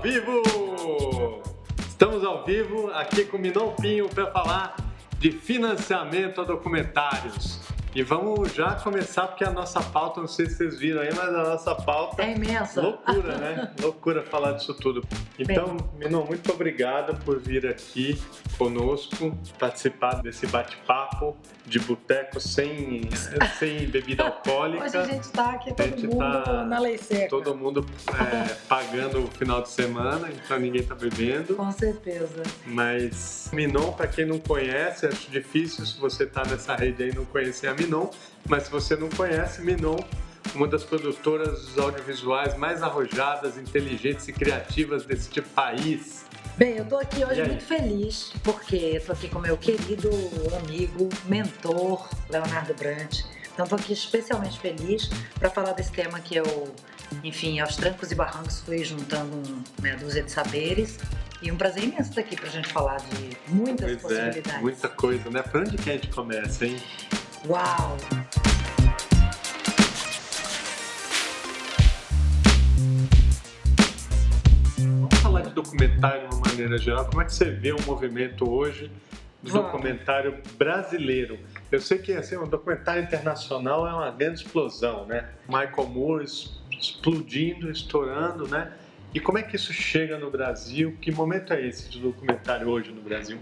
vivo! Estamos ao vivo aqui com o Minon Pinho para falar de financiamento a documentários. E vamos já começar, porque a nossa pauta, não sei se vocês viram aí, mas a nossa pauta. É imensa. Loucura, né? loucura falar disso tudo. Então, Minon, muito obrigado por vir aqui conosco, participar desse bate-papo de boteco sem, sem bebida alcoólica. Hoje a gente está aqui, todo mundo tá, na lei seca. Todo mundo é, pagando o final de semana, então ninguém está bebendo. Com certeza. Mas Minon, para quem não conhece, acho difícil se você está nessa rede aí não conhecer a Minon, mas se você não conhece, Minon, uma das produtoras audiovisuais mais arrojadas, inteligentes e criativas deste país. Bem, eu estou aqui hoje muito feliz porque estou aqui com meu querido amigo, mentor, Leonardo Brandt. Então estou aqui especialmente feliz para falar desse tema que eu, enfim, aos trancos e barrancos fui juntando meia dúzia de saberes e um prazer imenso estar aqui para a gente falar de muitas pois é, possibilidades. É, muita coisa, né? Para onde que a gente começa, hein? Uau! Vamos falar de documentário de uma maneira geral. Como é que você vê o movimento hoje do Vamos. documentário brasileiro? Eu sei que assim, o documentário internacional é uma grande explosão, né? Michael Moore explodindo, estourando, né? E como é que isso chega no Brasil? Que momento é esse de documentário hoje no Brasil?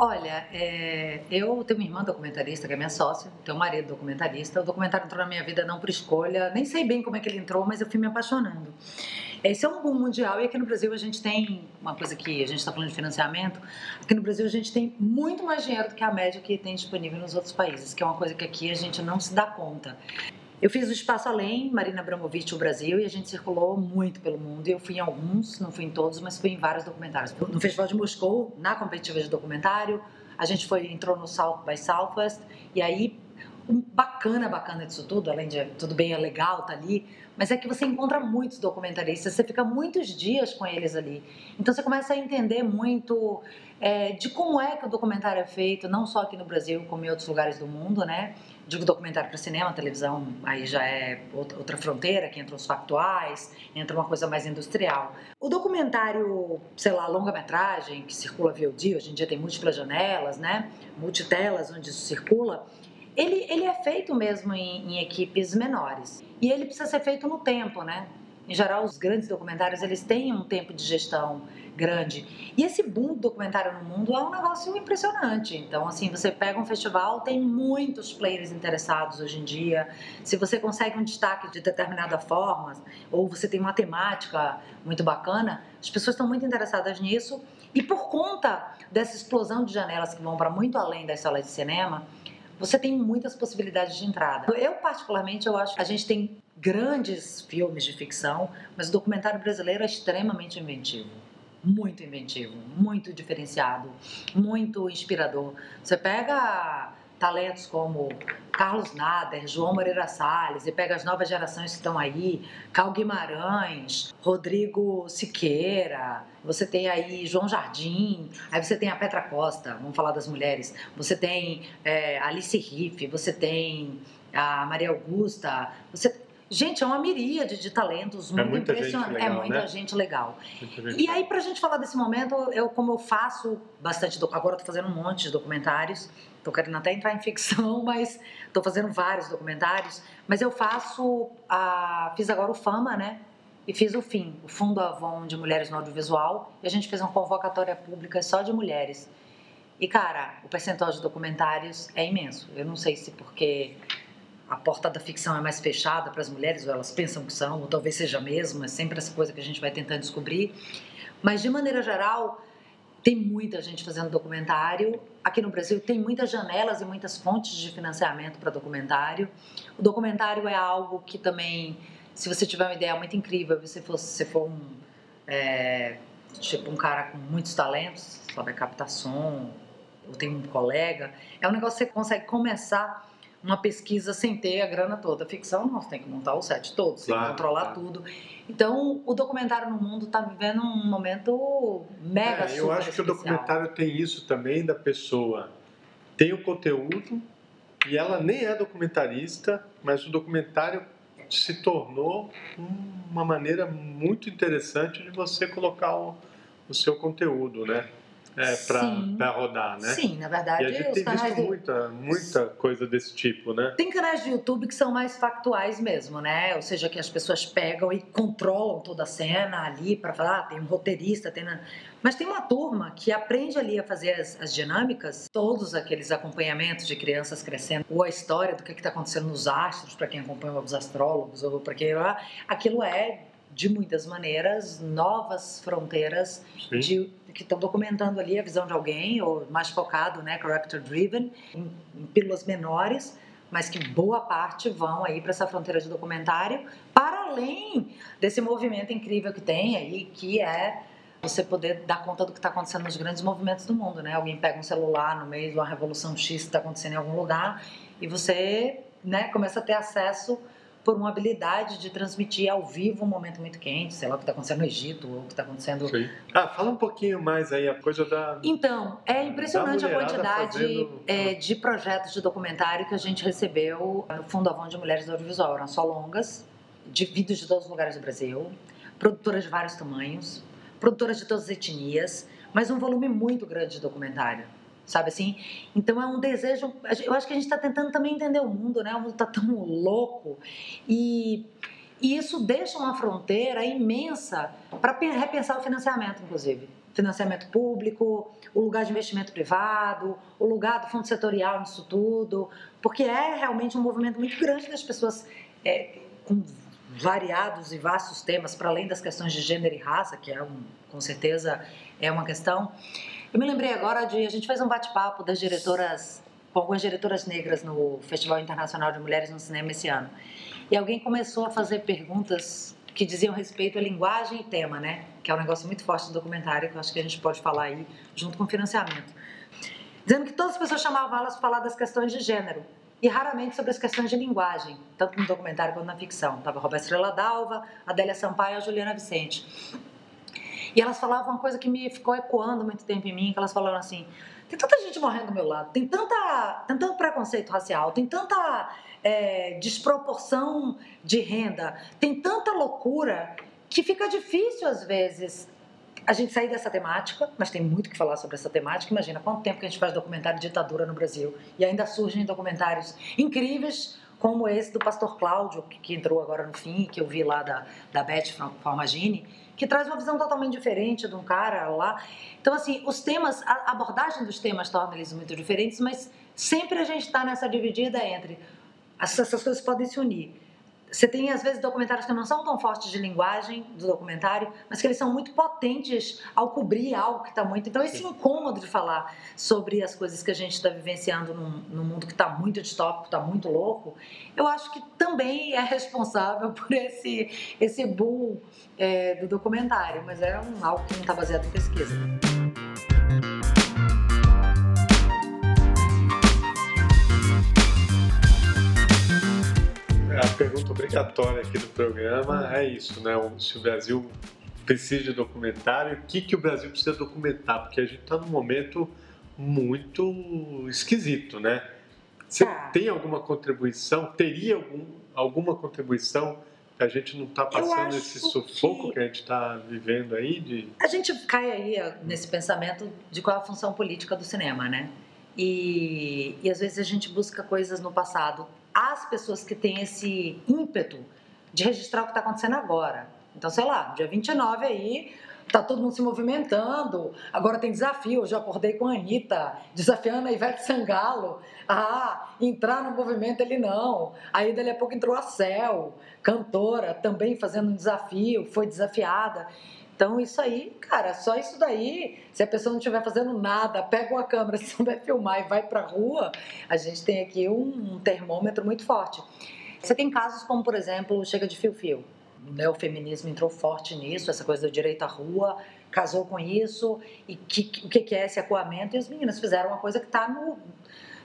Olha, é, eu tenho uma irmã documentarista, que é minha sócia, tenho um marido documentarista. O documentário entrou na minha vida não por escolha, nem sei bem como é que ele entrou, mas eu fui me apaixonando. Esse é um boom mundial e aqui no Brasil a gente tem uma coisa que a gente está falando de financiamento. Aqui no Brasil a gente tem muito mais dinheiro do que a média que tem disponível nos outros países, que é uma coisa que aqui a gente não se dá conta. Eu fiz o Espaço Além, Marina Abramovic, o Brasil, e a gente circulou muito pelo mundo. Eu fui em alguns, não fui em todos, mas fui em vários documentários. No Festival de Moscou, na competitiva de documentário, a gente foi entrou no South by Southwest, e aí um bacana, bacana disso tudo, além de tudo bem, é legal, tá ali, mas é que você encontra muitos documentaristas, você fica muitos dias com eles ali. Então você começa a entender muito é, de como é que o documentário é feito, não só aqui no Brasil, como em outros lugares do mundo, né? Digo documentário para cinema, televisão, aí já é outra fronteira, que entra os factuais, entra uma coisa mais industrial. O documentário, sei lá, longa-metragem, que circula dia, hoje em dia tem múltiplas janelas, né? Multitelas onde isso circula ele, ele é feito mesmo em, em, equipes menores. E ele precisa ser feito no tempo, né? Em geral, os grandes documentários, eles têm um tempo de gestão grande. E esse boom do documentário no mundo é um negócio impressionante. Então, assim, você pega um festival, tem muitos players interessados hoje em dia. Se você consegue um destaque de determinada forma, ou você tem uma temática muito bacana, as pessoas estão muito interessadas nisso. E por conta dessa explosão de janelas que vão para muito além das salas de cinema, você tem muitas possibilidades de entrada. Eu, particularmente, eu acho que a gente tem grandes filmes de ficção, mas o documentário brasileiro é extremamente inventivo. Muito inventivo, muito diferenciado, muito inspirador. Você pega talentos como Carlos Nader, João Moreira Salles, e pega as novas gerações que estão aí, Cal Guimarães, Rodrigo Siqueira, você tem aí João Jardim, aí você tem a Petra Costa, vamos falar das mulheres, você tem é, Alice Riff, você tem a Maria Augusta, você Gente, é uma miríade de talentos é muito é impressionante. é muita né? gente legal. E aí, pra gente falar desse momento, eu, como eu faço bastante. Agora eu tô fazendo um monte de documentários. Tô querendo até entrar em ficção, mas tô fazendo vários documentários. Mas eu faço. A, fiz agora o Fama, né? E fiz o FIM, o Fundo Avon de Mulheres no Audiovisual. E a gente fez uma convocatória pública só de mulheres. E, cara, o percentual de documentários é imenso. Eu não sei se porque a porta da ficção é mais fechada para as mulheres, ou elas pensam que são, ou talvez seja mesmo, é sempre essa coisa que a gente vai tentando descobrir. Mas, de maneira geral, tem muita gente fazendo documentário. Aqui no Brasil tem muitas janelas e muitas fontes de financiamento para documentário. O documentário é algo que também, se você tiver uma ideia muito incrível, você for, se for um, é, tipo um cara com muitos talentos, sabe, captar som, ou tem um colega, é um negócio que você consegue começar uma pesquisa sem ter a grana toda. A ficção, nós tem que montar o set todo, claro, controlar claro. tudo. Então, o documentário no mundo está vivendo um momento mega é, Eu acho especial. que o documentário tem isso também da pessoa. Tem o conteúdo e ela nem é documentarista, mas o documentário se tornou uma maneira muito interessante de você colocar o, o seu conteúdo, né? É, para rodar, né? Sim, na verdade. E a gente tem visto de... muita, muita coisa desse tipo, né? Tem canais de YouTube que são mais factuais mesmo, né? Ou seja, que as pessoas pegam e controlam toda a cena ali para falar, ah, tem um roteirista, tem. Mas tem uma turma que aprende ali a fazer as, as dinâmicas, todos aqueles acompanhamentos de crianças crescendo, ou a história do que está acontecendo nos astros, para quem acompanha os astrólogos, ou para quem. Aquilo é de muitas maneiras, novas fronteiras de, que estão documentando ali a visão de alguém, ou mais focado, né, character driven, em, em pílulas menores, mas que boa parte vão aí para essa fronteira de documentário, para além desse movimento incrível que tem aí, que é você poder dar conta do que está acontecendo nos grandes movimentos do mundo, né? Alguém pega um celular no meio de uma revolução X que está acontecendo em algum lugar e você, né, começa a ter acesso por uma habilidade de transmitir ao vivo um momento muito quente, sei lá o que está acontecendo no Egito, ou o que está acontecendo. Sim. Ah, fala um pouquinho mais aí, a coisa da. Então, é impressionante a quantidade fazendo... é, de projetos de documentário que a gente recebeu no Fundo Avon de Mulheres do Audiovisual. Eram só longas, de vídeos de todos os lugares do Brasil, produtoras de vários tamanhos, produtoras de todas as etnias, mas um volume muito grande de documentário sabe assim? Então é um desejo. Eu acho que a gente está tentando também entender o mundo, né? O mundo está tão louco e, e isso deixa uma fronteira imensa para repensar o financiamento, inclusive. Financiamento público, o lugar de investimento privado, o lugar do fundo setorial nisso tudo, porque é realmente um movimento muito grande das pessoas é, com variados e vastos temas, para além das questões de gênero e raça, que é um, com certeza é uma questão. Eu me lembrei agora de. A gente fez um bate-papo das diretoras, com algumas diretoras negras no Festival Internacional de Mulheres no Cinema esse ano. E alguém começou a fazer perguntas que diziam respeito à linguagem e tema, né? Que é um negócio muito forte do documentário, que eu acho que a gente pode falar aí, junto com o financiamento. Dizendo que todas as pessoas chamavam elas para falar das questões de gênero e raramente sobre as questões de linguagem, tanto no documentário quanto na ficção. Tava a Roberta Estrela Dalva, Adélia Sampaio e a Juliana Vicente. E elas falavam uma coisa que me ficou ecoando muito tempo em mim, que elas falaram assim, tem tanta gente morrendo do meu lado, tem, tanta, tem tanto preconceito racial, tem tanta é, desproporção de renda, tem tanta loucura que fica difícil às vezes a gente sair dessa temática, mas tem muito que falar sobre essa temática. Imagina quanto tempo que a gente faz documentário de ditadura no Brasil e ainda surgem documentários incríveis como esse do Pastor Cláudio, que, que entrou agora no fim, que eu vi lá da, da Beth Formagini, que traz uma visão totalmente diferente de um cara lá. Então, assim, os temas, a abordagem dos temas torna eles muito diferentes, mas sempre a gente está nessa dividida entre essas coisas podem se unir. Você tem, às vezes, documentários que não são tão fortes de linguagem do documentário, mas que eles são muito potentes ao cobrir algo que está muito. Então, esse incômodo de falar sobre as coisas que a gente está vivenciando num, num, mundo que está muito distópico, está muito louco, eu acho que também é responsável por esse, esse boom é, do documentário, mas é um, algo que não está baseado em pesquisa. A pergunta obrigatória aqui do programa é isso, né? Se o Brasil precisa de documentário, o que, que o Brasil precisa documentar? Porque a gente está num momento muito esquisito, né? Você tá. tem alguma contribuição? Teria algum, alguma contribuição que a gente não está passando esse sufoco que... que a gente está vivendo aí? De... A gente cai aí nesse pensamento de qual é a função política do cinema, né? E, e às vezes a gente busca coisas no passado as pessoas que têm esse ímpeto de registrar o que está acontecendo agora. Então, sei lá, dia 29 aí, tá todo mundo se movimentando, agora tem desafio, eu já acordei com a Anitta, desafiando a Ivete Sangalo, ah, entrar no movimento ele não, aí dali a pouco entrou a Cel, cantora, também fazendo um desafio, foi desafiada, então, isso aí, cara, só isso daí, se a pessoa não estiver fazendo nada, pega uma câmera, se souber filmar e vai pra rua, a gente tem aqui um, um termômetro muito forte. Você tem casos como, por exemplo, Chega de Fio-Fio. O neofeminismo entrou forte nisso, essa coisa do direito à rua, casou com isso, e que, o que é esse acuamento, e as meninas fizeram uma coisa que está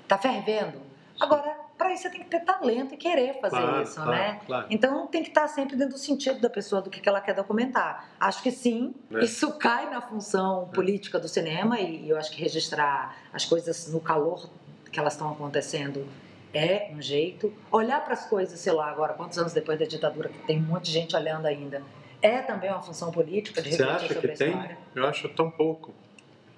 tá fervendo. Agora, para isso você tem que ter talento e querer fazer claro, isso, claro, né? Claro. Então tem que estar sempre dentro do sentido da pessoa, do que ela quer documentar. Acho que sim, é. isso cai na função é. política do cinema e eu acho que registrar as coisas no calor que elas estão acontecendo é um jeito. Olhar para as coisas, sei lá, agora, quantos anos depois da ditadura, que tem um monte de gente olhando ainda, é também uma função política de Você acha sobre que a tem? história. Eu acho tão pouco.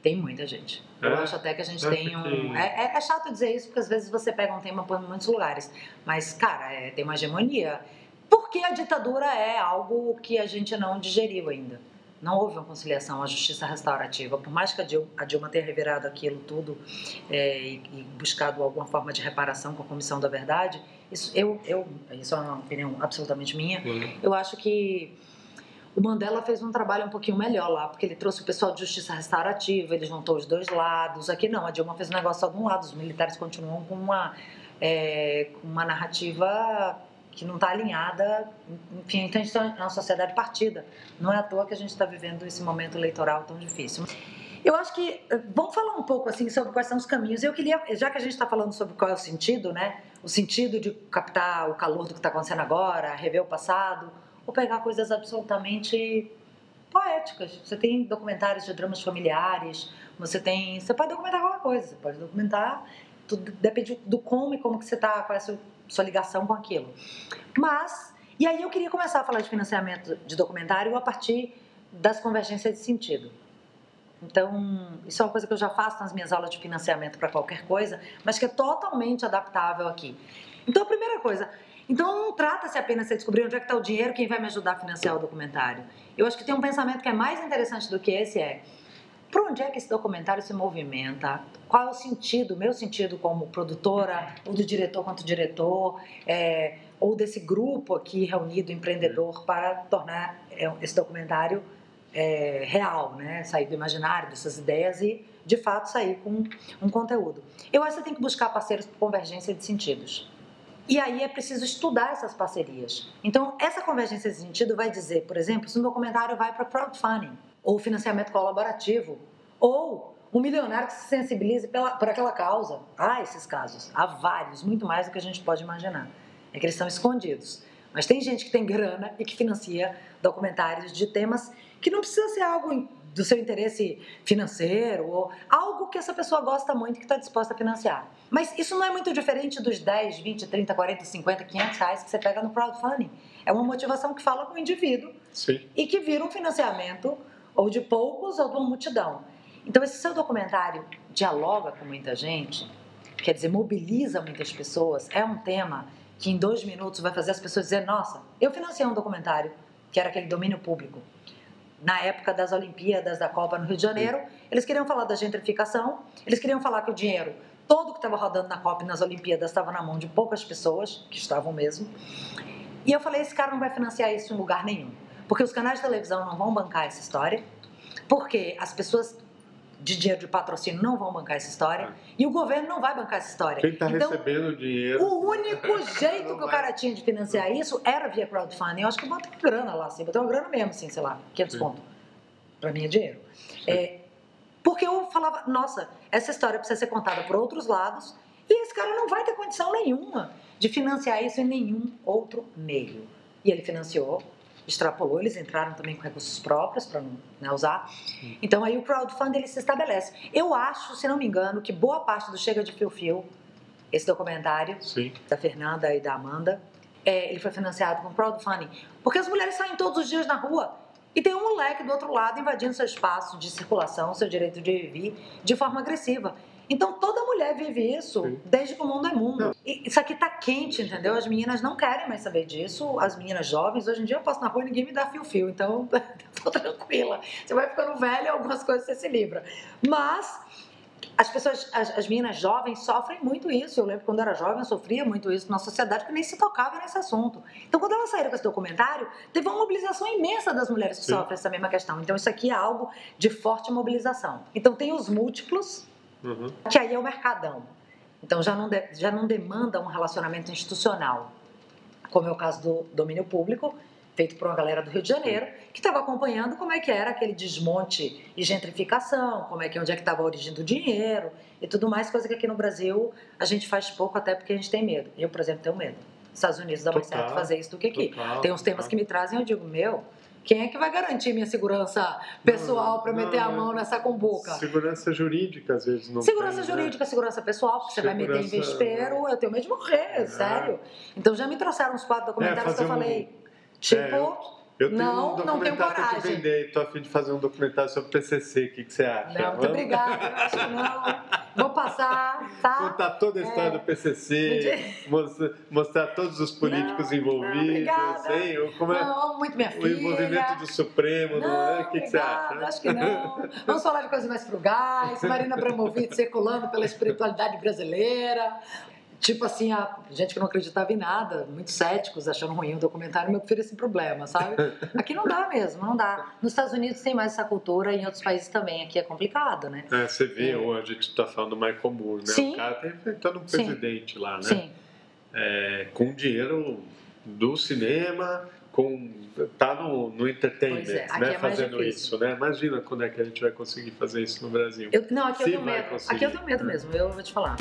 Tem muita gente. Eu É? acho até que a gente Eu tem um. É, é- é chato dizer isso, porque às vezes você pega um tema por muitos lugares. Mas, cara, é, tem uma hegemonia. Porque a ditadura é algo que a gente não digeriu ainda. Não houve uma conciliação, a justiça restaurativa. Por mais que a Dilma, a Dilma tenha revirado aquilo tudo é, e, e buscado alguma forma de reparação com a Comissão da Verdade, isso, eu, eu, isso é uma opinião absolutamente minha, eu acho que o Mandela fez um trabalho um pouquinho melhor lá, porque ele trouxe o pessoal de justiça restaurativa, ele juntou os dois lados. Aqui não, a Dilma fez um negócio só de um lado, os militares continuam com uma, é, uma narrativa que não está alinhada. Enfim, então a gente uma sociedade partida. Não é à toa que a gente está vivendo esse momento eleitoral tão difícil. Eu acho que eh, vamos falar um pouco assim sobre quais são os caminhos. Eu queria, já que a gente está falando sobre qual é o sentido, né? O sentido de captar o calor do que está acontecendo agora, rever o passado, ou pegar coisas absolutamente poéticas. Você tem documentários de dramas familiares, você tem, você pode documentar qualquer coisa, você pode documentar tudo depende do como e como que você está, qual é a sua, sua ligação com aquilo. Mas e aí eu queria começar a falar de financiamento de documentário a partir das convergências de sentido. Então, isso é uma coisa que eu já faço nas minhas aulas de financiamento para qualquer coisa, mas que é totalmente adaptável aqui. Então, a primeira coisa, então não trata-se apenas de descobrir onde é que está o dinheiro, quem vai me ajudar a financiar o documentário. Eu acho que tem um pensamento que é mais interessante do que esse, é por onde é que esse documentário se movimenta? Qual é o sentido, o meu sentido como produtora, ou do diretor quanto diretor, é, ou desse grupo aqui reunido, empreendedor, para tornar é, esse documentário é, real, né? Sair do imaginário, dessas ideias e, de fato, sair com um conteúdo. Eu acho que você tem que buscar parceiros por convergência de sentidos. E aí é preciso estudar essas parcerias. Então, essa convergência de sentido vai dizer, por exemplo, se um documentário vai para crowdfunding, ou financiamento colaborativo, ou um milionário que se sensibilize pela, por aquela causa. Há esses casos, há vários, muito mais do que a gente pode imaginar. É que eles estão escondidos. Mas tem gente que tem grana e que financia documentários de temas que não precisa ser algo do seu interesse financeiro ou algo que essa pessoa gosta muito e que está disposta a financiar. Mas isso não é muito diferente dos 10, 20, 30, 40, 50, 500 reais que você pega no crowdfunding. É uma motivação que fala com o indivíduo Sim. e que vira um financiamento ou de poucos ou de uma multidão. Então, esse seu documentário dialoga com muita gente, quer dizer, mobiliza muitas pessoas, é um tema que em dois minutos vai fazer as pessoas dizer: Nossa, eu financiei um documentário que era aquele domínio público. Na época das Olimpíadas da Copa no Rio de Janeiro, eles queriam falar da gentrificação, eles queriam falar que o dinheiro todo que estava rodando na Copa e nas Olimpíadas estava na mão de poucas pessoas, que estavam mesmo. E eu falei: esse cara não vai financiar isso em lugar nenhum. Porque os canais de televisão não vão bancar essa história, porque as pessoas de dinheiro de patrocínio não vão bancar essa história e o governo não vai bancar essa história. Quem está então, recebendo o dinheiro. o único jeito que o vai. cara tinha de financiar isso era via crowdfunding. Eu acho que bota grana lá, assim, botou uma grana mesmo, assim, sei lá, 500 Sim. conto. Pra mim é dinheiro. É, porque eu falava, nossa, essa história precisa ser contada por outros lados e esse cara não vai ter condição nenhuma de financiar isso em nenhum outro meio. E ele financiou, extrapolou, eles entraram também com recursos próprios para não né, usar. Então aí o crowdfunding ele se estabelece. Eu acho, se não me engano, que boa parte do Chega de Fio Fio, esse documentário, Sim. da Fernanda e da Amanda, é, ele foi financiado com crowdfunding. Porque as mulheres saem todos os dias na rua e tem um moleque do outro lado invadindo seu espaço de circulação, seu direito de vir, de forma agressiva. Então toda mulher vive isso Sim. desde que o mundo é mundo. E isso aqui tá quente, entendeu? As meninas não querem mais saber disso. As meninas jovens, hoje em dia eu passo na rua e ninguém me dá fio-fio. Então tô tranquila. Você vai ficando velha, algumas coisas você se livra. Mas as pessoas, as, as meninas jovens sofrem muito isso. Eu lembro quando eu era jovem, eu sofria muito isso na sociedade, que nem se tocava nesse assunto. Então, quando elas saíram com esse documentário, teve uma mobilização imensa das mulheres que Sim. sofrem essa mesma questão. Então, isso aqui é algo de forte mobilização. Então, tem os múltiplos, Uhum. que aí é o mercadão. Então, já não, de- já não demanda um relacionamento institucional, como é o caso do domínio público, feito por uma galera do Rio de Janeiro, que estava acompanhando como é que era aquele desmonte e gentrificação, como é que onde é que estava a origem do dinheiro e tudo mais, coisa que aqui no Brasil a gente faz pouco até porque a gente tem medo. Eu, por exemplo, tenho medo. Estados Unidos dá mais certo fazer isso do que aqui. Total, Tem uns temas total. que me trazem, eu digo, meu, Quem é que vai garantir minha segurança pessoal para meter não, a mão nessa cumbuca? Segurança jurídica, às vezes não Segurança tem, né? jurídica, né? segurança pessoal, porque segurança... você vai meter em vespeiro, eu tenho medo de morrer, é. sério. Então já me trouxeram uns quatro documentários é, que eu falei, um... tipo... É, eu tenho não, um documentário para te vender, estou a fim de fazer um documentário sobre PCC, o que, que você acha? Não, muito obrigada, acho que não. Vou passar, tá? Contar toda a história é. do PCC, mostrar, mostrar, todos os políticos não, envolvidos, não, hein? Como é, não, muito minha filha. O envolvimento do Supremo, não, o que, que você acha? Acho que não. Vamos falar de coisas mais frugais, Marina Abramovic circulando pela espiritualidade brasileira, Tipo assim, a gente que não acreditava em nada, muito céticos, achando ruim o documentário, me oferece esse problema, sabe? Aqui não dá mesmo, não dá. Nos Estados Unidos tem mais essa cultura, em outros países também. Aqui é complicado, né? É, você vê, é. a gente está falando do Michael Moore, né? Sim. O cara está enfrentando um presidente Sim. lá, né? Sim. É, com dinheiro do cinema, com tá no, no entertainment, é, né, é fazendo isso, né? Imagina quando é que a gente vai conseguir fazer isso no Brasil. Eu, não, aqui Se eu tenho medo. Conseguir. Aqui eu tenho medo mesmo, eu vou te falar.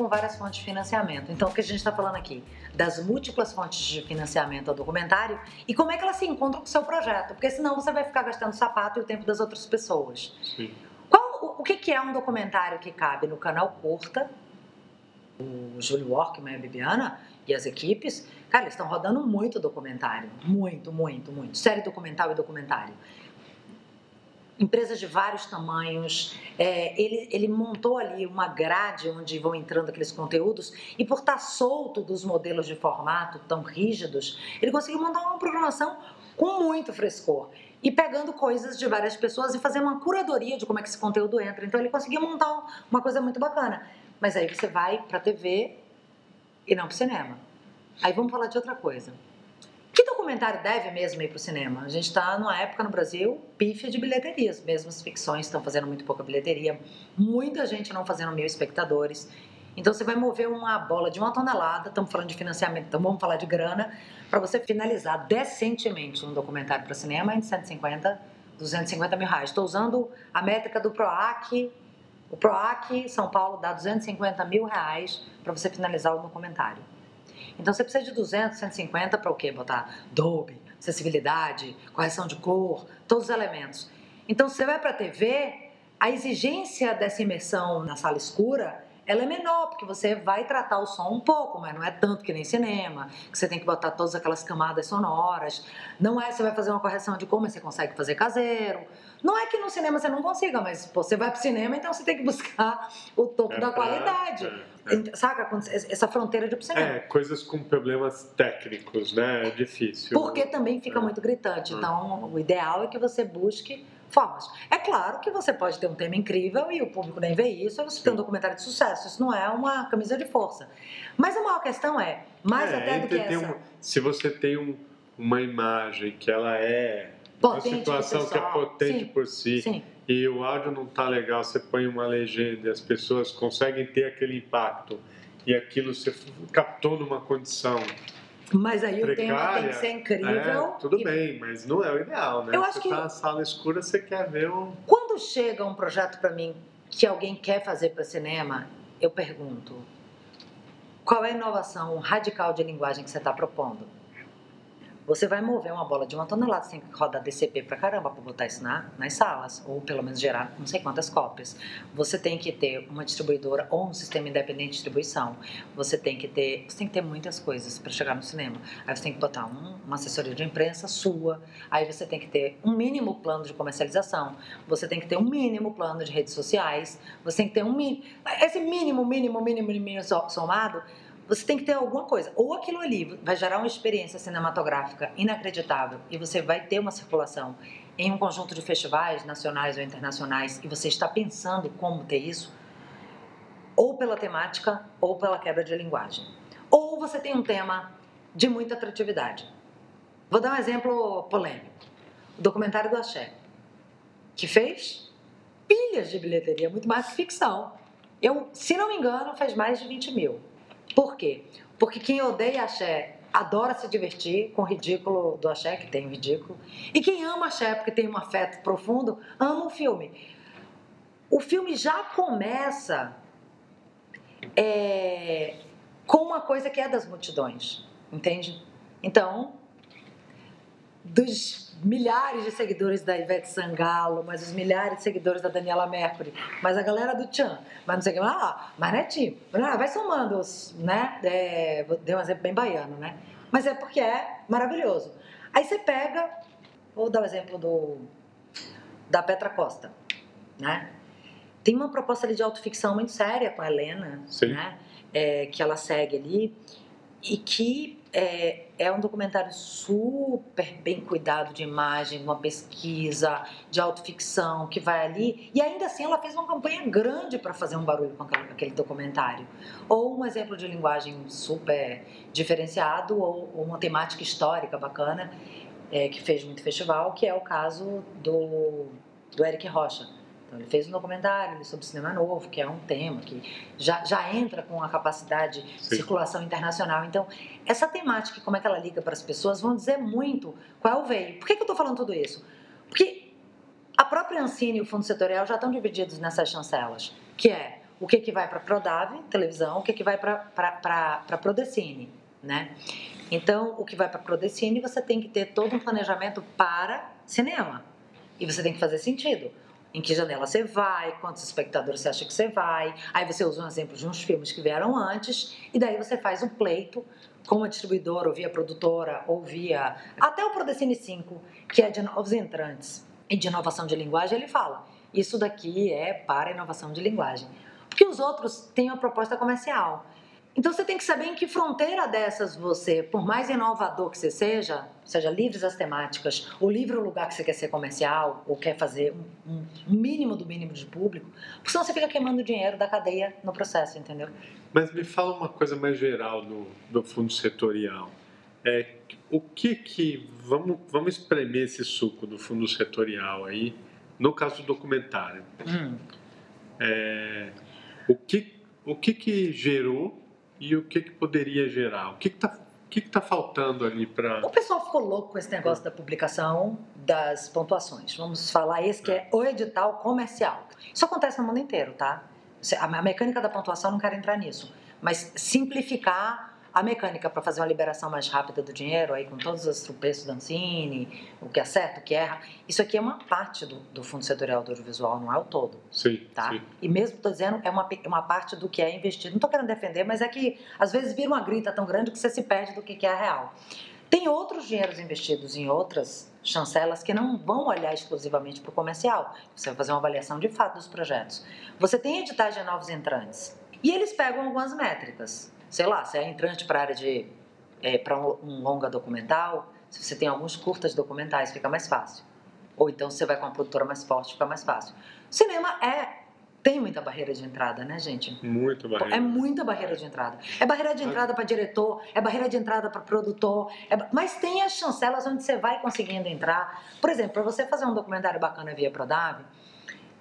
Com várias fontes de financiamento. Então, o que a gente está falando aqui? Das múltiplas fontes de financiamento ao documentário e como é que elas se encontram com o seu projeto. Porque senão você vai ficar gastando sapato e o tempo das outras pessoas. Sim. Qual, o, que, é um documentário que cabe no canal Curta? O Júlio Workman e a Bibiana e as equipes, cara, eles estão rodando muito documentário. Muito, muito, muito. Série documental e documentário empresas de vários tamanhos. É, ele, ele montou ali uma grade onde vão entrando aqueles conteúdos e por estar solto dos modelos de formato tão rígidos, ele conseguiu montar uma programação com muito frescor e pegando coisas de várias pessoas e fazer uma curadoria de como é que esse conteúdo entra. Então ele conseguiu montar uma coisa muito bacana. Mas aí você vai para a TV e não para o cinema. Aí vamos falar de outra coisa. Que documentário deve mesmo ir para o cinema? A gente está numa época no Brasil pífia de bilheterias, mesmo as ficções estão fazendo muito pouca bilheteria, muita gente não fazendo mil espectadores. Então você vai mover uma bola de uma tonelada, estamos falando de financiamento, então vamos falar de grana, para você finalizar decentemente um documentário para cinema em 150, 250 mil reais. Estou usando a métrica do PROAC, o PROAC São Paulo dá 250 mil reais para você finalizar o documentário. Então você precisa de 200, 150 para o quê? Botar Dolby, acessibilidade, correção de cor, todos os elementos. Então você vai para a TV, a exigência dessa imersão na sala escura ela é menor, porque você vai tratar o som um pouco, mas não é tanto que nem cinema, que você tem que botar todas aquelas camadas sonoras. Não é você vai fazer uma correção de como você consegue fazer caseiro. Não é que no cinema você não consiga, mas pô, você vai pro cinema, então você tem que buscar o topo é da qualidade. É, é. Saca? Essa fronteira de cinema. É, coisas com problemas técnicos, né? É difícil. Porque também fica é. muito gritante. Então, o ideal é que você busque formas. É claro que você pode ter um tema incrível e o público nem vê isso, você tem um documentário de sucesso. Isso não é uma camisa de força. Mas a maior questão é, mais é, até do que essa... Um, se você tem um, uma imagem que ela é potente uma situação que é potente sim, por si sim. E o áudio não está legal, você põe uma legenda e as pessoas conseguem ter aquele impacto e aquilo você captou numa condição mas aí precária, o tema tem que ser incrível. É, tudo e... bem, mas não é o ideal, né? Eu acho você que... tá na sala escura, você quer ver um... Quando chega um projeto para mim que alguém quer fazer para cinema, eu pergunto, qual é a inovação radical de linguagem que você está propondo? Você vai mover uma bola de uma tonelada, você tem que rodar DCP pra caramba para botar isso na, nas salas, ou pelo menos gerar não sei quantas cópias. Você tem que ter uma distribuidora ou um sistema independente de distribuição. Você tem que ter, você tem que ter muitas coisas para chegar no cinema. Aí você tem que botar um, uma assessoria de imprensa sua, aí você tem que ter um mínimo plano de comercialização, você tem que ter um mínimo plano de redes sociais, você tem que ter um mínimo, esse mínimo, mínimo, mínimo, mínimo somado você tem que ter alguma coisa. Ou aquilo ali vai gerar uma experiência cinematográfica inacreditável e você vai ter uma circulação em um conjunto de festivais nacionais ou internacionais e você está pensando como ter isso, ou pela temática ou pela quebra de linguagem. Ou você tem um tema de muita atratividade. Vou dar um exemplo polêmico. O documentário do Axé, que fez pilhas de bilheteria, muito mais que ficção. Eu, se não me engano, fez mais de 20 mil. Por quê? Porque quem odeia axé adora se divertir com o ridículo do axé, que tem ridículo. E quem ama axé porque tem um afeto profundo, ama o filme. o filme já começa é, com uma coisa que é das multidões, entende? Então, dos milhares de seguidores da Ivete Sangalo, mas os milhares de seguidores da Daniela Mercury, mas a galera do Tchan, mas não sei o que, ah, mas netinho, ah, vai somando os, né? É, dei um exemplo bem baiano, né? Mas é porque é maravilhoso. Aí você pega, vou dar o exemplo do, da Petra Costa, né? Tem uma proposta ali de autoficção muito séria com a Helena, Sim. né? É, que ela segue ali e que é, é, um documentário super bem cuidado de imagem, uma pesquisa de autoficção que vai ali. E ainda assim ela fez uma campanha grande para fazer um barulho com aquele, documentário. Ou um exemplo de linguagem super diferenciado, ou, ou uma temática histórica bacana, é, que fez muito festival, que é o caso do, do Eric Rocha então, ele fez um documentário sobre cinema novo, que é um tema que já, já entra com a capacidade de Sim. circulação internacional. Então, essa temática, como é que ela liga para as pessoas, vão dizer muito qual é o veio. Por que, que eu estou falando tudo isso? Porque a própria Ancine e o Fundo Setorial já estão divididos nessas chancelas, que é o que, que vai para a Prodave, televisão, o que, que vai para a Prodecine, né? Então, o que vai para a Prodecine, você tem que ter todo um planejamento para cinema. E você tem que fazer sentido em que janela você vai, quantos espectadores você acha que você vai. Aí você usa um exemplo de uns filmes que vieram antes, e daí você faz um pleito com a distribuidora, ou via produtora, ou via. Até o Prodecine 5, que é de novos entrantes e de inovação de linguagem, ele fala: isso daqui é para inovação de linguagem. Porque os outros têm uma proposta comercial. Então você tem que saber em que fronteira dessas você, por mais inovador que você seja, seja livres as temáticas, ou livre o lugar que você quer ser comercial, ou quer fazer um, um, mínimo do mínimo de público, porque senão você fica queimando dinheiro da cadeia no processo, entendeu? Mas me fala uma coisa mais geral do, do fundo setorial. É, o que que. Vamos, vamos espremer esse suco do fundo setorial aí, no caso do documentário. Hum. É, o que, o que que gerou e o que, que poderia gerar? O que está que está faltando ali para. O pessoal ficou louco com esse negócio da publicação das pontuações. Vamos falar esse que é o edital comercial. Isso acontece no mundo inteiro, tá? A mecânica da pontuação não quero entrar nisso, mas simplificar a mecânica para fazer uma liberação mais rápida do dinheiro, aí com todos os tropeços da Ancine, o que acerta, o que erra, isso aqui é uma parte do, do Fundo Setorial do Audiovisual, não é o todo. Sim, tá? Sim. E mesmo, estou dizendo, é uma, uma parte do que é investido. Não estou querendo defender, mas é que às vezes vira uma grita tão grande que você se perde do que, que é real. Tem outros dinheiros investidos em outras chancelas que não vão olhar exclusivamente para o comercial. Você vai fazer uma avaliação de fato dos projetos. Você tem editais de novos entrantes. E eles pegam algumas métricas sei lá, se é entrante para a área de. É, para um, um, longa documental, se você tem alguns curtas documentais, fica mais fácil. Ou então, você vai com uma produtora mais forte, fica mais fácil. O cinema é. Tem muita barreira de entrada, né, gente? Muita barreira. É muita barreira de entrada. É barreira de entrada para diretor, é barreira de entrada para produtor, é... mas tem as chancelas onde você vai conseguindo entrar. Por exemplo, para você fazer um documentário bacana via Prodave,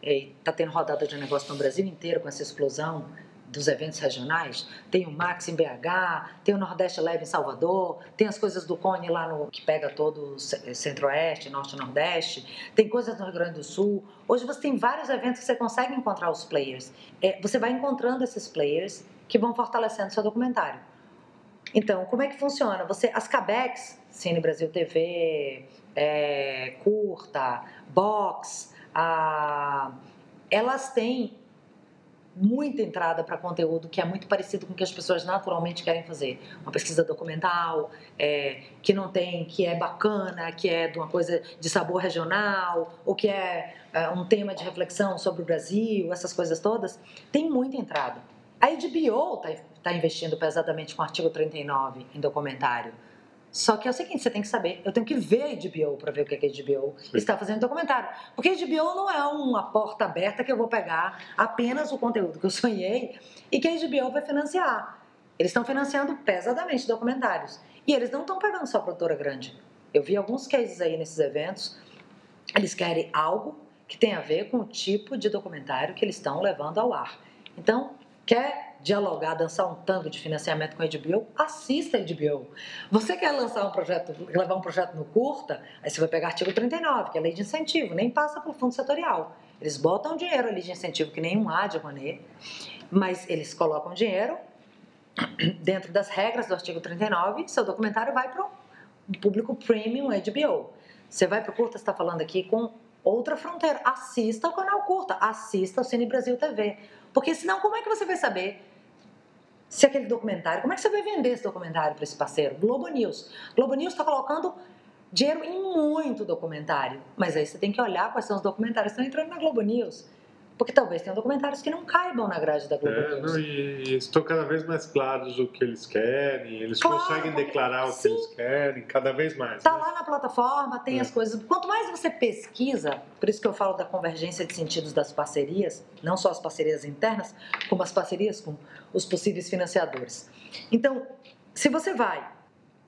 está tendo rodada de negócio no Brasil inteiro com essa explosão dos eventos regionais. Tem o Max em BH, tem o Nordeste Leve em Salvador, tem as coisas do Cone lá no que pega todo o Centro-Oeste, Norte e Nordeste, tem coisas no Rio Grande do Sul. Hoje você tem vários eventos que você consegue encontrar os players. É, você vai encontrando esses players que vão fortalecendo seu documentário. Então, como é que funciona? Você, as CABEX, Cine Brasil TV, é, Curta, Box, a, elas têm muita entrada para conteúdo que é muito parecido com o que as pessoas naturalmente querem fazer. Uma pesquisa documental, é, que não tem, que é bacana, que é de uma coisa de sabor regional, ou que é, é um tema de reflexão sobre o Brasil, essas coisas todas, tem muita entrada. A HBO está tá investindo pesadamente com o artigo 39 em documentário. Só que é o seguinte, você tem que saber, eu tenho que ver a HBO para ver o que, é que a HBO Sim. está fazendo documentário. Porque a HBO não é uma porta aberta que eu vou pegar apenas o conteúdo que eu sonhei e que a HBO vai financiar. Eles estão financiando pesadamente documentários. E eles não estão pegando só produtora grande. Eu vi alguns cases aí nesses eventos. Eles querem algo que tem a ver com o tipo de documentário que eles estão levando ao ar. Então, quer dialogar, dançar um tango de financiamento com a HBO, assista a HBO. Você quer lançar um projeto, levar um projeto no curta, aí você vai pegar artigo 39, que é a lei de incentivo, nem passa para o fundo setorial. Eles botam dinheiro ali de incentivo, que nenhum há de Rouanet, mas eles colocam dinheiro dentro das regras do artigo 39, seu documentário vai para o público premium HBO. Você vai para o curta, está falando aqui com outra fronteira. Assista o canal curta, assista o Cine Brasil TV. Porque senão, como é que você vai saber se aquele documentário, como é que você vai vender esse documentário para esse parceiro? Globo News. Globo News está colocando dinheiro em muito documentário, mas aí você tem que olhar quais são os documentários que estão entrando na Globo News. Porque talvez tenham documentários que não caibam na grade da Globo é, News. Não, e, estão cada vez mais claros o que eles querem, eles claro, conseguem declarar o que eles querem, cada vez mais. Está né? lá na plataforma, tem é. as coisas. Quanto mais você pesquisa, por isso que eu falo da convergência de sentidos das parcerias, não só as parcerias internas, como as parcerias com os possíveis financiadores. Então, se você vai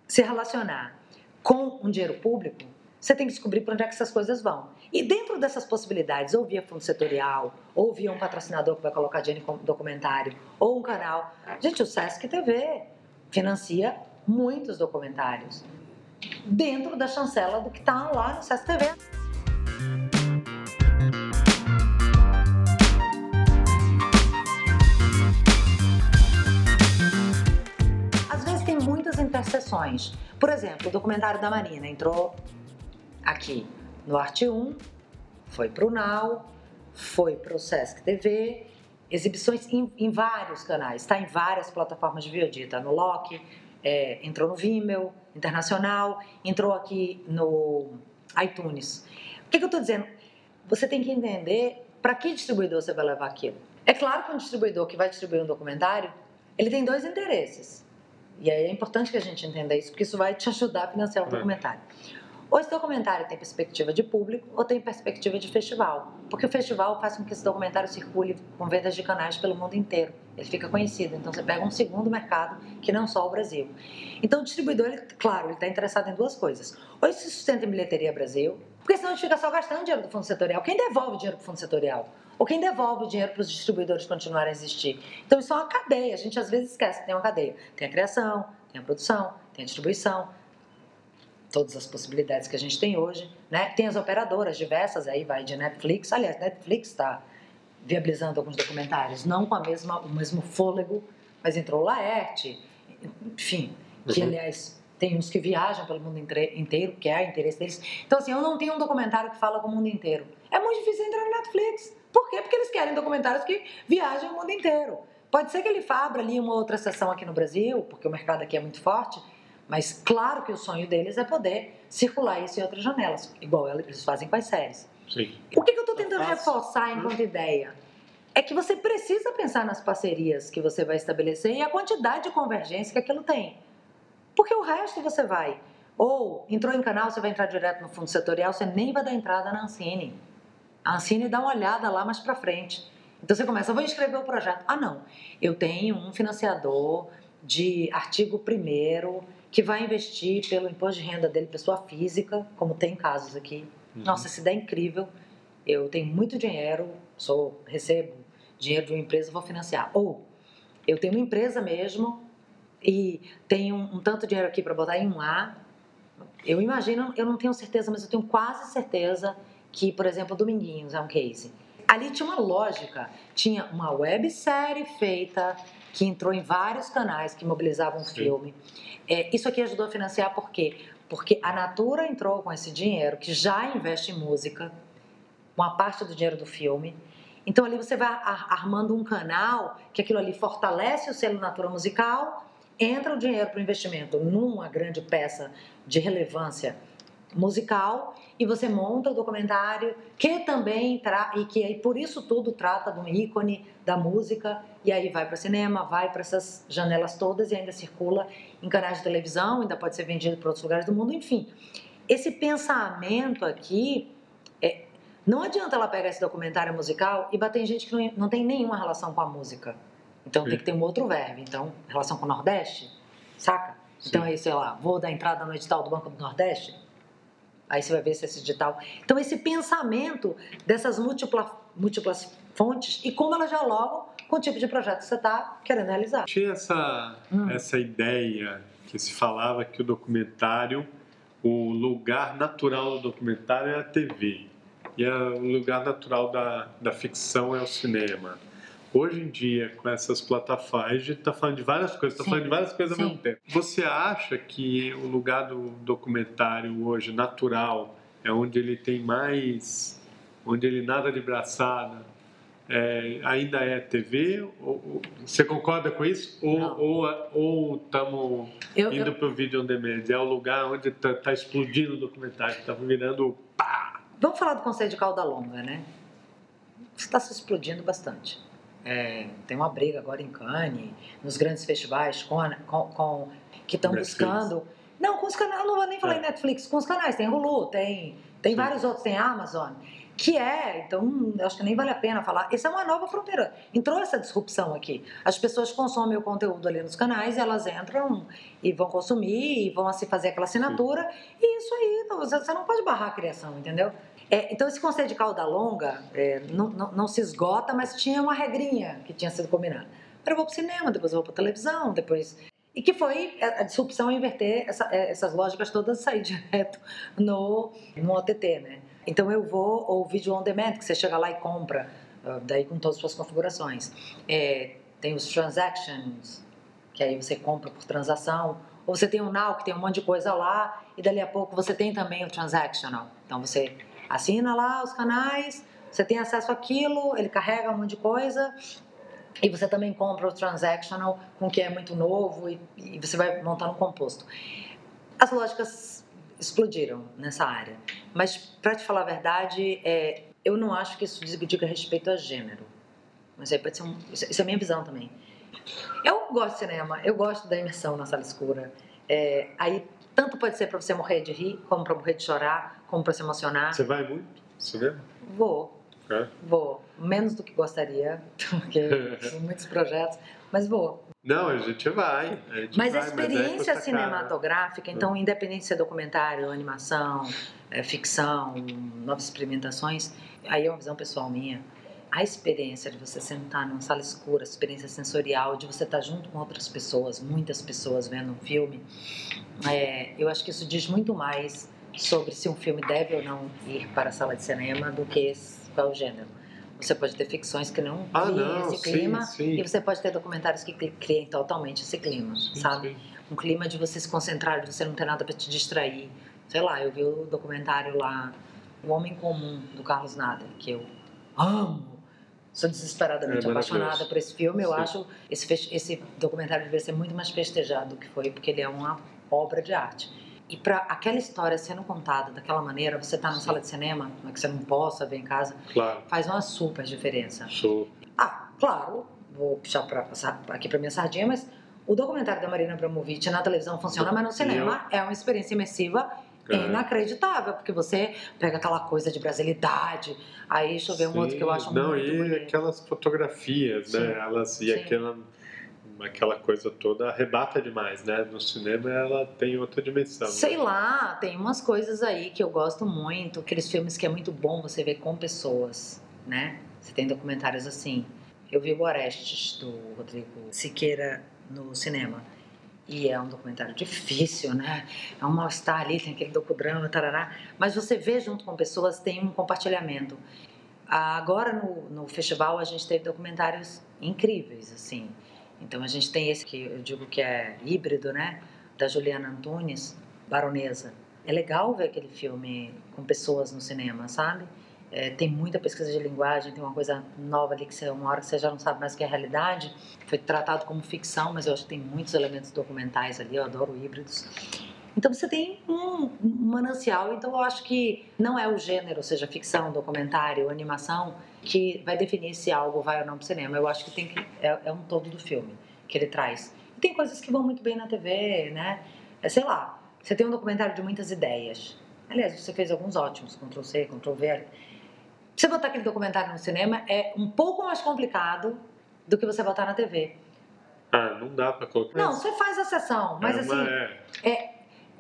se relacionar com um dinheiro público, você tem que descobrir para onde é que essas coisas vão. E dentro dessas possibilidades, ou via fundo setorial, ou via um patrocinador que vai colocar dinheiro em documentário, ou um canal. Gente, o Sesc TV financia muitos documentários dentro da chancela do que está lá no Sesc TV. Às vezes tem muitas interseções. Por exemplo, o documentário da Marina entrou aqui no Arte 1, foi para o Now, foi para o Sesc TV, exibições em, em vários canais, está em várias plataformas de VOD, está no Loki, é, entrou no Vimeo, Internacional, entrou aqui no iTunes. O que, que eu estou dizendo? Você tem que entender para que distribuidor você vai levar aquilo. É claro que um distribuidor que vai distribuir um documentário, ele tem dois interesses. E aí é importante que a gente entenda isso, porque isso vai te ajudar a financiar o um documentário. Ou esse documentário tem perspectiva de público ou tem perspectiva de festival. Porque o festival faz com que esse documentário circule com vendas de canais pelo mundo inteiro. Ele fica conhecido. Então você pega um segundo mercado que não só o Brasil. Então o distribuidor, ele, claro, ele está interessado em duas coisas. Ou ele se sustenta em bilheteria Brasil, porque senão a gente fica só gastando dinheiro do fundo setorial. Quem devolve dinheiro para o fundo setorial? Ou quem devolve o dinheiro para os distribuidores continuarem a existir? Então isso é uma cadeia. A gente às vezes esquece que tem uma cadeia. Tem a criação, tem a produção, tem a distribuição, todas as possibilidades que a gente tem hoje, né? Tem as operadoras diversas, aí vai de Netflix, aliás, Netflix está viabilizando alguns documentários, não com a mesma, o mesmo fôlego, mas entrou Laerte, enfim, que uhum. aliás tem uns que viajam pelo mundo inteiro, que é interesse deles. Então, assim, eu não tenho um documentário que fala com o mundo inteiro. É muito difícil entrar no Netflix. Por quê? Porque eles querem documentários que viajam o mundo inteiro. Pode ser que ele abra ali uma outra sessão aqui no Brasil, porque o mercado aqui é muito forte, mas claro que o sonho deles é poder circular isso em outras janelas, igual eles fazem com as séries. Sim. O que, eu estou tentando reforçar enquanto ideia? É que você precisa pensar nas parcerias que você vai estabelecer e a quantidade de convergência que aquilo tem. Porque o resto você vai. Ou entrou em canal, você vai entrar direto no fundo setorial, você nem vai dar entrada na Ancine. A Ancine dá uma olhada lá mais para frente. Então você começa, vou escrever o projeto. Ah, não, eu tenho um financiador de artigo primeiro que vai investir pelo imposto de renda dele, pessoa física, como tem casos aqui. Uhum. Nossa, essa ideia é incrível. Eu tenho muito dinheiro, sou recebo dinheiro de uma empresa, vou financiar. Ou eu tenho uma empresa mesmo e tenho um, um tanto de dinheiro aqui para botar em um A. Eu imagino, eu não tenho certeza, mas eu tenho quase certeza que, por exemplo, Dominguinhos é um case. Ali tinha uma lógica, tinha uma websérie feita que entrou em vários canais que mobilizavam o filme. É, isso aqui ajudou a financiar por quê? Porque a Natura entrou com esse dinheiro, que já investe em música, uma parte do dinheiro do filme. Então ali você vai armando um canal que aquilo ali fortalece o selo Natura Musical, entra o dinheiro para o investimento numa grande peça de relevância musical e você monta o documentário que também tra e que aí por isso tudo trata de um ícone da música e aí vai para o cinema, vai para essas janelas todas e ainda circula em canais de televisão, ainda pode ser vendido para outros lugares do mundo, enfim. Esse pensamento aqui é, não adianta ela pegar esse documentário musical e bater em gente que não, não tem nenhuma relação com a música. Então Sim. tem que ter um outro verbo. Então, relação com o Nordeste, saca? Sim. Então aí, sei lá, vou dar entrada no edital do Banco do Nordeste, Aí você vai ver se esse digital. Então, esse pensamento dessas múltipla, múltiplas fontes e como elas dialogam com o tipo de projeto que você está querendo realizar. Tinha essa, hum. essa ideia que se falava que o documentário, o lugar natural do documentário é a TV. e o lugar natural da, da ficção é o cinema. Hoje em dia, com essas plataformas, a gente está falando de várias coisas, está falando de várias coisas Sim. ao mesmo tempo. Você acha que o lugar do documentário hoje, natural, é onde ele tem mais. onde ele nada de braçada, é, ainda é TV? Ou, você concorda com isso? Ou estamos indo para o vídeo on demand? É o lugar onde está tá explodindo o documentário, está virando pá! Vamos falar do conceito de cauda longa, né? Está se explodindo bastante. É, tem uma briga agora em Cannes, nos grandes festivais, com, com, com que estão buscando. Não, com os canais, não vou nem falar é. em Netflix, com os canais, tem Hulu, tem, tem vários outros, tem Amazon, que é, então, acho que nem vale a pena falar. Essa é uma nova fronteira. Entrou essa disrupção aqui. As pessoas consomem o conteúdo ali nos canais, elas entram e vão consumir, e vão assim fazer aquela assinatura, Sim. e isso aí, você não pode barrar a criação, entendeu? É, então, esse conceito de cauda longa é, não, não, não, se esgota, mas tinha uma regrinha que tinha sido combinada. Eu vou para o cinema, depois eu vou para televisão, depois. E que foi a disrupção inverter essa, é, essas lógicas todas e sair direto no, no OTT, né? Então eu vou, ou vídeo on demand, que você chega lá e compra, ah, daí com todas as suas configurações. É, tem os transactions, que aí você compra por transação. Ou você tem o Now, que tem um monte de coisa lá, e dali a pouco você tem também o transactional. Então você assina lá os canais, você tem acesso àquilo, ele carrega um monte de coisa e você também compra o transactional com que é muito novo e, e você vai montar um composto. As lógicas explodiram nessa área, mas para te falar a verdade, é, eu não acho que isso diga respeito a gênero. Mas aí pode ser um, isso é minha visão também. Eu gosto de cinema, eu gosto da imersão na sala escura. É, aí tanto pode ser para você morrer de rir, como para morrer de chorar, como para se emocionar. Você vai muito cinema? Vou. É? Vou. Menos do que gostaria, porque muitos projetos, mas vou. Não, a gente vai. A gente mas vai, a experiência mas é cinematográfica, então, independente se é documentário, animação, é, ficção, novas experimentações, aí é uma visão pessoal minha a experiência de você sentar numa sala escura, a experiência sensorial, de você estar junto com outras pessoas, muitas pessoas vendo um filme, é, eu acho que isso diz muito mais sobre se um filme deve ou não ir para a sala de cinema do que qual o gênero. Você pode ter ficções que não ah, criam esse clima sim, sim. e você pode ter documentários que criem totalmente esse clima, sim, sabe? Um clima de você se concentrar, de você não ter nada para te distrair. Sei lá, eu vi o documentário lá, O Homem Comum, do Carlos Nada, que eu amo Sou desesperadamente é apaixonada por esse filme. Eu acho esse, esse documentário deveria ser muito mais festejado do que foi, porque ele é uma obra de arte. E para aquela história sendo contada daquela maneira, você tá na sala de cinema, não é que você não possa ver em casa, claro. faz uma super diferença. Super. Ah, claro, vou puxar pra, passar aqui para minha sardinha, mas o documentário da Marina Abramovic na televisão funciona, mas no cinema é uma experiência imersiva é inacreditável, porque você pega aquela coisa de brasilidade, aí deixa eu ver um Sim, outro que eu acho não, muito e bonito. aquelas fotografias, né? Sim. né? Elas, e Sim. aquela, aquela coisa toda arrebata demais, né? No cinema ela tem outra dimensão. Sei né? lá, tem umas coisas aí que eu gosto muito, aqueles filmes que é muito bom você ver com pessoas, né? Você tem documentários assim. Eu vi o Orestes, do Rodrigo Siqueira, no cinema. E é um documentário difícil, né? É um mal-estar ali, tem aquele docudrama, tarará. Mas você vê junto com pessoas, tem um compartilhamento. Agora no, no festival a gente teve documentários incríveis, assim. Então a gente tem esse que eu digo que é híbrido, né? Da Juliana Antunes, Baronesa. É legal ver aquele filme com pessoas no cinema, sabe? É, tem muita pesquisa de linguagem, tem uma coisa nova ali que você, uma hora que você já não sabe mais o que é realidade. Foi tratado como ficção, mas eu acho que tem muitos elementos documentais ali, eu adoro híbridos. Então você tem um, manancial, então eu acho que não é o gênero, seja ficção, documentário, animação, que vai definir se algo vai ou não para o cinema. Eu acho que tem que é, é, um todo do filme que ele traz. E tem coisas que vão muito bem na TV, né? É, sei lá, você tem um documentário de muitas ideias. Aliás, você fez alguns ótimos, Ctrl C, Ctrl V. Você botar aquele documentário no cinema é um pouco mais complicado do que você botar na TV. Ah, não dá pra colocar. Não, você faz a sessão, mas é assim. É... é...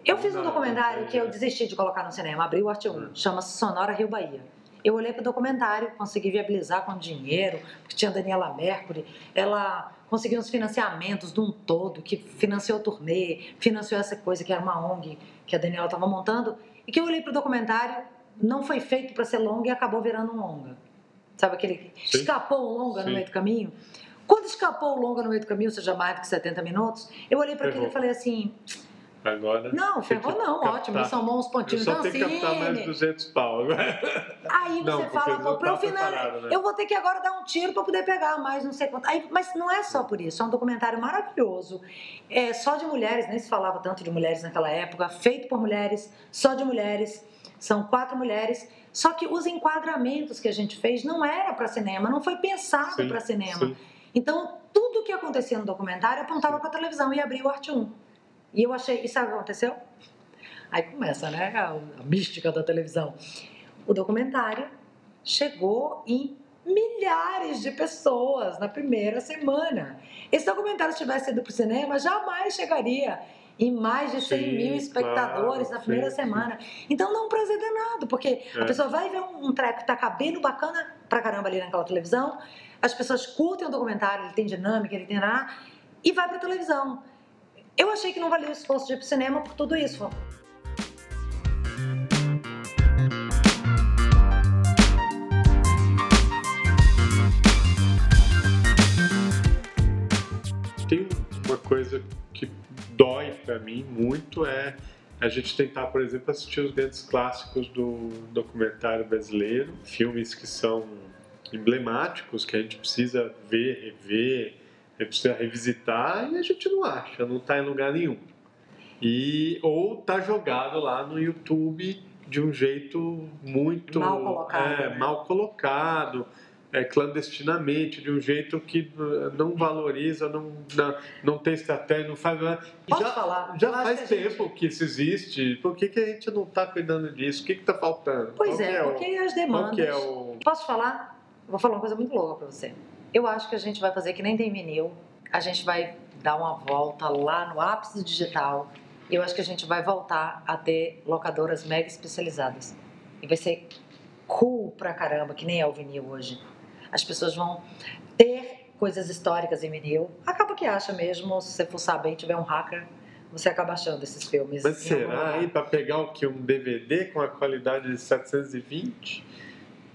eu fiz um documentário que eu desisti de colocar no cinema, abri o Arte 1, hum. chama-se Sonora Rio Bahia. Eu olhei para o documentário, consegui viabilizar com dinheiro, porque tinha a Daniela Mercury, ela conseguiu uns financiamentos de um todo, que financiou o turnê, financiou essa coisa que era uma ONG que a Daniela estava montando, e que eu olhei para o documentário não foi feito para ser longa e acabou virando um longa. Sabe aquele Sim. escapou um longa Sim. no meio do caminho? Quando escapou o longa no meio do caminho, seja mais do que 70 minutos, eu olhei para aquilo e falei assim, Agora. Não, ferrou não, ótimo. São bons pontinhos. Eu só tenho que captar mais 200 pau agora. Aí você não, fala, pô, para o final, né? eu vou ter que agora dar um tiro para poder pegar mais não sei quanto. Aí, mas não é só por isso, é um documentário maravilhoso. É só de mulheres, nem se falava tanto de mulheres naquela época, feito por mulheres, só de mulheres. São quatro mulheres. Só que os enquadramentos que a gente fez não era para cinema, não foi pensado para cinema. Sim. Então, tudo que acontecia no documentário apontava para a televisão e abria o Arte 1. E eu achei, e sabe o que aconteceu? Aí começa, né, a, a mística da televisão. O documentário chegou em milhares de pessoas na primeira semana. Esse documentário, se tivesse ido para o cinema, jamais chegaria em mais de 100 sim, mil espectadores claro, na primeira sim, semana. Sim. Então, não é um prazer danado, porque é. a pessoa vai ver um, um treco que tá cabendo bacana pra caramba ali naquela televisão, as pessoas curtem o documentário, ele tem dinâmica, ele tem nada, e vai pra televisão. Eu achei que não valia o esforço de ir pro cinema por tudo isso. Tem uma coisa que dói para mim muito é a gente tentar, por exemplo, assistir os grandes clássicos do documentário brasileiro, filmes que são emblemáticos, que a gente precisa ver, rever, precisa revisitar e a gente não acha, não está em lugar nenhum. E, ou está jogado lá no YouTube de um jeito muito mal colocado, é, né? mal colocado é, clandestinamente, de um jeito que não valoriza, não, não, não tem estratégia, não faz nada. Posso já, falar? Já faz que tempo gente... que isso existe. Por que, que a gente não está cuidando disso? O que está faltando? Pois é, é, porque o, as demandas. É o... Posso falar? Vou falar uma coisa muito louca para você. Eu acho que a gente vai fazer que nem tem vinil. A gente vai dar uma volta lá no ápice digital. Eu acho que a gente vai voltar a ter locadoras mega especializadas. E vai ser cool pra caramba, que nem é o vinil hoje. As pessoas vão ter coisas históricas em vinil. Acaba que acha mesmo, se você for saber, tiver um hacker, você acaba achando esses filmes. Mas será aí para pegar o que? Um DVD com a qualidade de 720?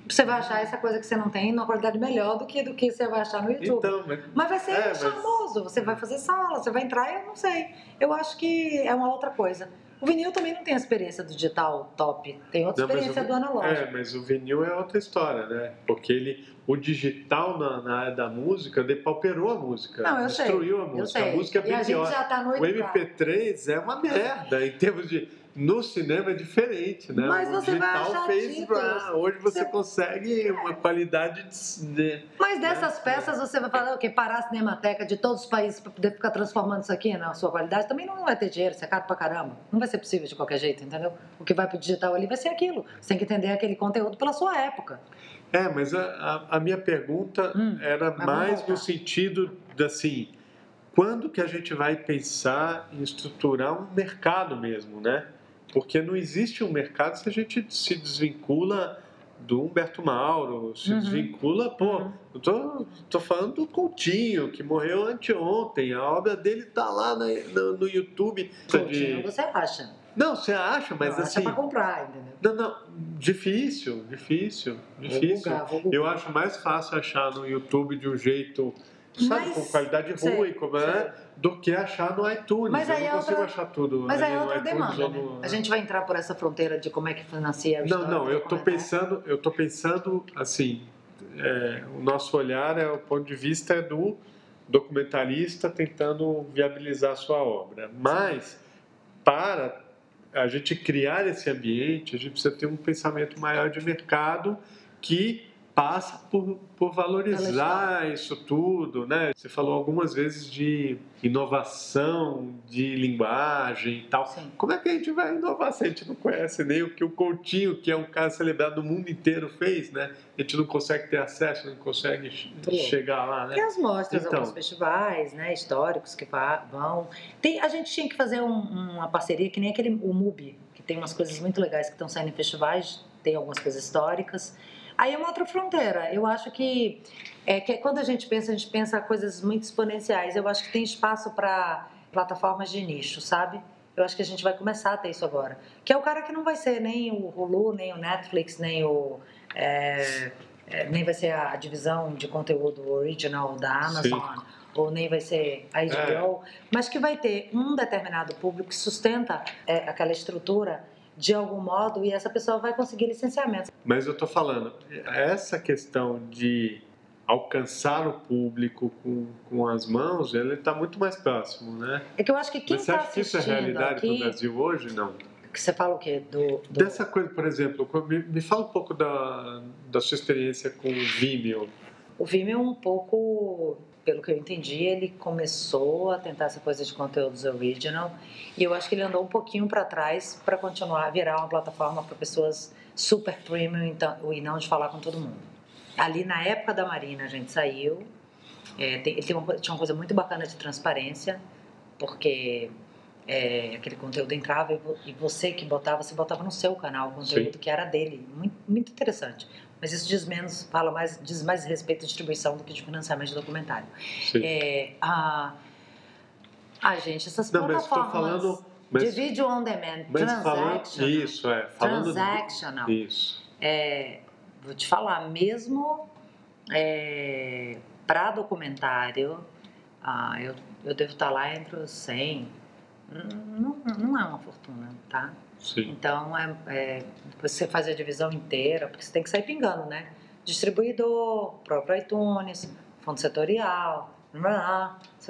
Você vai achar essa coisa que você não tem numa qualidade melhor do que do que você vai achar no YouTube. Então, mas, mas vai ser é, charmoso, você vai fazer sala, você vai entrar, eu não sei. Eu acho que é uma outra coisa. O vinil também não tem a experiência do digital top, tem outra não, experiência o, do analógico. É, mas o vinil é outra história, né? Porque ele, o digital na, na área da música depauperou a música, não, destruiu sei, a música. A música é bem a pior. Tá no o MP3 é uma merda em termos de no cinema é diferente, né? Mas o digital fez pra... hoje você, você, consegue uma qualidade de, Mas dessas né? peças você vai falar o quê? Parar a cinemateca de todos os países para poder ficar transformando isso aqui na sua qualidade, também não vai ter dinheiro, isso é caro pra caramba. Não vai ser possível de qualquer jeito, entendeu? O que vai pro digital ali vai ser aquilo. Você tem que entender aquele conteúdo pela sua época. É, mas a, a, a minha pergunta hum, era mais no sentido de assim, quando que a gente vai pensar em estruturar um mercado mesmo, né? Porque não existe um mercado se a gente se desvincula do Humberto Mauro, se uhum. desvincula, pô, uhum. eu tô, tô falando do Coutinho, que morreu anteontem, a obra dele tá lá na, no, no YouTube. Coutinho, de... você acha? Não, você acha, mas não, assim. Acha pra comprar, entendeu? Não, não, difícil, difícil, difícil. Vou bugar, vou bugar. Eu acho mais fácil achar no YouTube de um jeito sabe, com qualidade ruim, como é, do que achar no iTunes. Mas eu aí não é consigo outra, achar tudo. Mas aí é outra demanda. Né? No... A gente vai entrar por essa fronteira de como é que financia a Não, não, eu estou pensando, eu tô pensando assim, é, o nosso olhar é o ponto de vista do documentarista tentando viabilizar a sua obra. Mas para a gente criar esse ambiente, a gente precisa ter um pensamento maior de mercado que passa por, por valorizar isso tudo, né? Você falou algumas vezes de inovação, de linguagem e tal. Sim. Como é que a gente vai inovar se a gente não conhece nem o que o Coutinho, que é um cara celebrado no mundo inteiro, fez, né? A gente não consegue ter acesso, não consegue chegar lá, né? Tem as mostras, então, alguns festivais, né, históricos que vão. Tem, a gente tinha que fazer um, uma parceria que nem aquele o MUBI, que tem umas coisas muito legais que estão saindo em festivais, tem algumas coisas históricas. Aí é uma outra fronteira. Eu acho que, é, que quando a gente pensa, a gente pensa coisas muito exponenciais. Eu acho que tem espaço para plataformas de nicho, sabe? Eu acho que a gente vai começar a ter isso agora. Que é o cara que não vai ser nem o Hulu, nem o Netflix, nem o. É, é, nem vai ser a divisão de conteúdo original da Amazon. Sim. Ou nem vai ser a HBO, é. mas que vai ter um determinado público que sustenta é, aquela estrutura de algum modo e essa pessoa vai conseguir licenciamento. Mas eu estou falando, essa questão de alcançar o público com, com as mãos, ele está muito mais próximo, né? É que eu acho que quem está assistindo Mas você acha que isso é realidade aqui... no Brasil hoje? Não. Que você fala o quê? Do, do... Dessa coisa, por exemplo, me, me fala um pouco da, da sua experiência com o Vimeo. O Vimeo um pouco, pelo que eu entendi, ele começou a tentar essa coisa de conteúdos original e eu acho que ele andou um pouquinho para trás para continuar a virar uma plataforma para pessoas super premium então, e não de falar com todo mundo. Ali na época da Marina a gente saiu. É, tem, tem uma, tinha uma coisa muito bacana de transparência, porque é, aquele conteúdo entrava e, e, você que botava, você botava no seu canal o conteúdo Sim. que era dele. Muito, muito, interessante. Mas isso diz menos, fala mais, diz mais respeito à distribuição do que de financiamento de documentário. Sim. É, a, a gente, essas Não, plataformas falando, mas, de vídeo on demand, transactional. isso, é. Falando transactional. isso. É, vou te falar, mesmo é, para documentário, ah, eu, eu devo estar lá entre os 100. Não, não é uma fortuna, tá? Sim. Então, é, é, você faz a divisão inteira, porque você tem que sair pingando, né? Distribuidor, próprio iTunes, fundo setorial,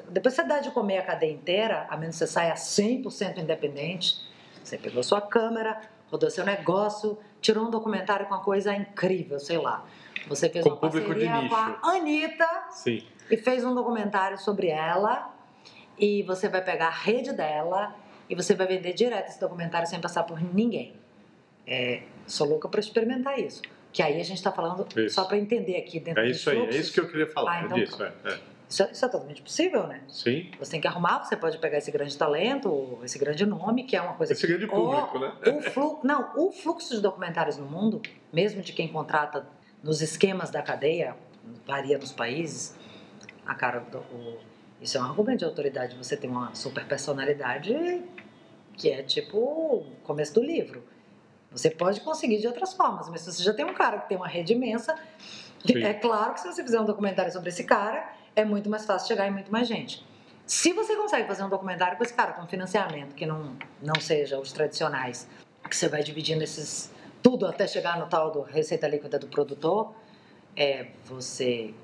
depois você dá de comer a cadeia inteira, a menos que você saia 100% independente. Você pegou sua câmera, rodou seu negócio, tirou um documentário com uma coisa incrível, sei lá. Você fez com uma parceria com a Anitta Sim. e fez um documentário sobre ela e você vai pegar a rede dela e você vai vender direto esse documentário sem passar por ninguém. É, sou louca para experimentar isso. Que aí a gente está falando isso. só para entender aqui dentro É isso aí, é isso que eu queria falar. Ah, então, disso, é, é. Isso, isso, é totalmente possível, né? Sim. Você tem que arrumar, você pode pegar esse grande talento, esse grande nome, que é uma coisa... Esse grande público, né? O fluxo, não, o fluxo de documentários no mundo, mesmo de quem contrata nos esquemas da cadeia, varia nos países, a cara do, o, isso é um argumento de autoridade. Você tem uma super personalidade que é tipo o começo do livro. Você pode conseguir de outras formas, mas se você já tem um cara que tem uma rede imensa, Sim. é claro que se você fizer um documentário sobre esse cara, é muito mais fácil chegar em muito mais gente. Se você consegue fazer um documentário com esse cara com financiamento que não, não seja os tradicionais, que você vai dividindo esses tudo até chegar no tal do receita líquida do produtor, é, você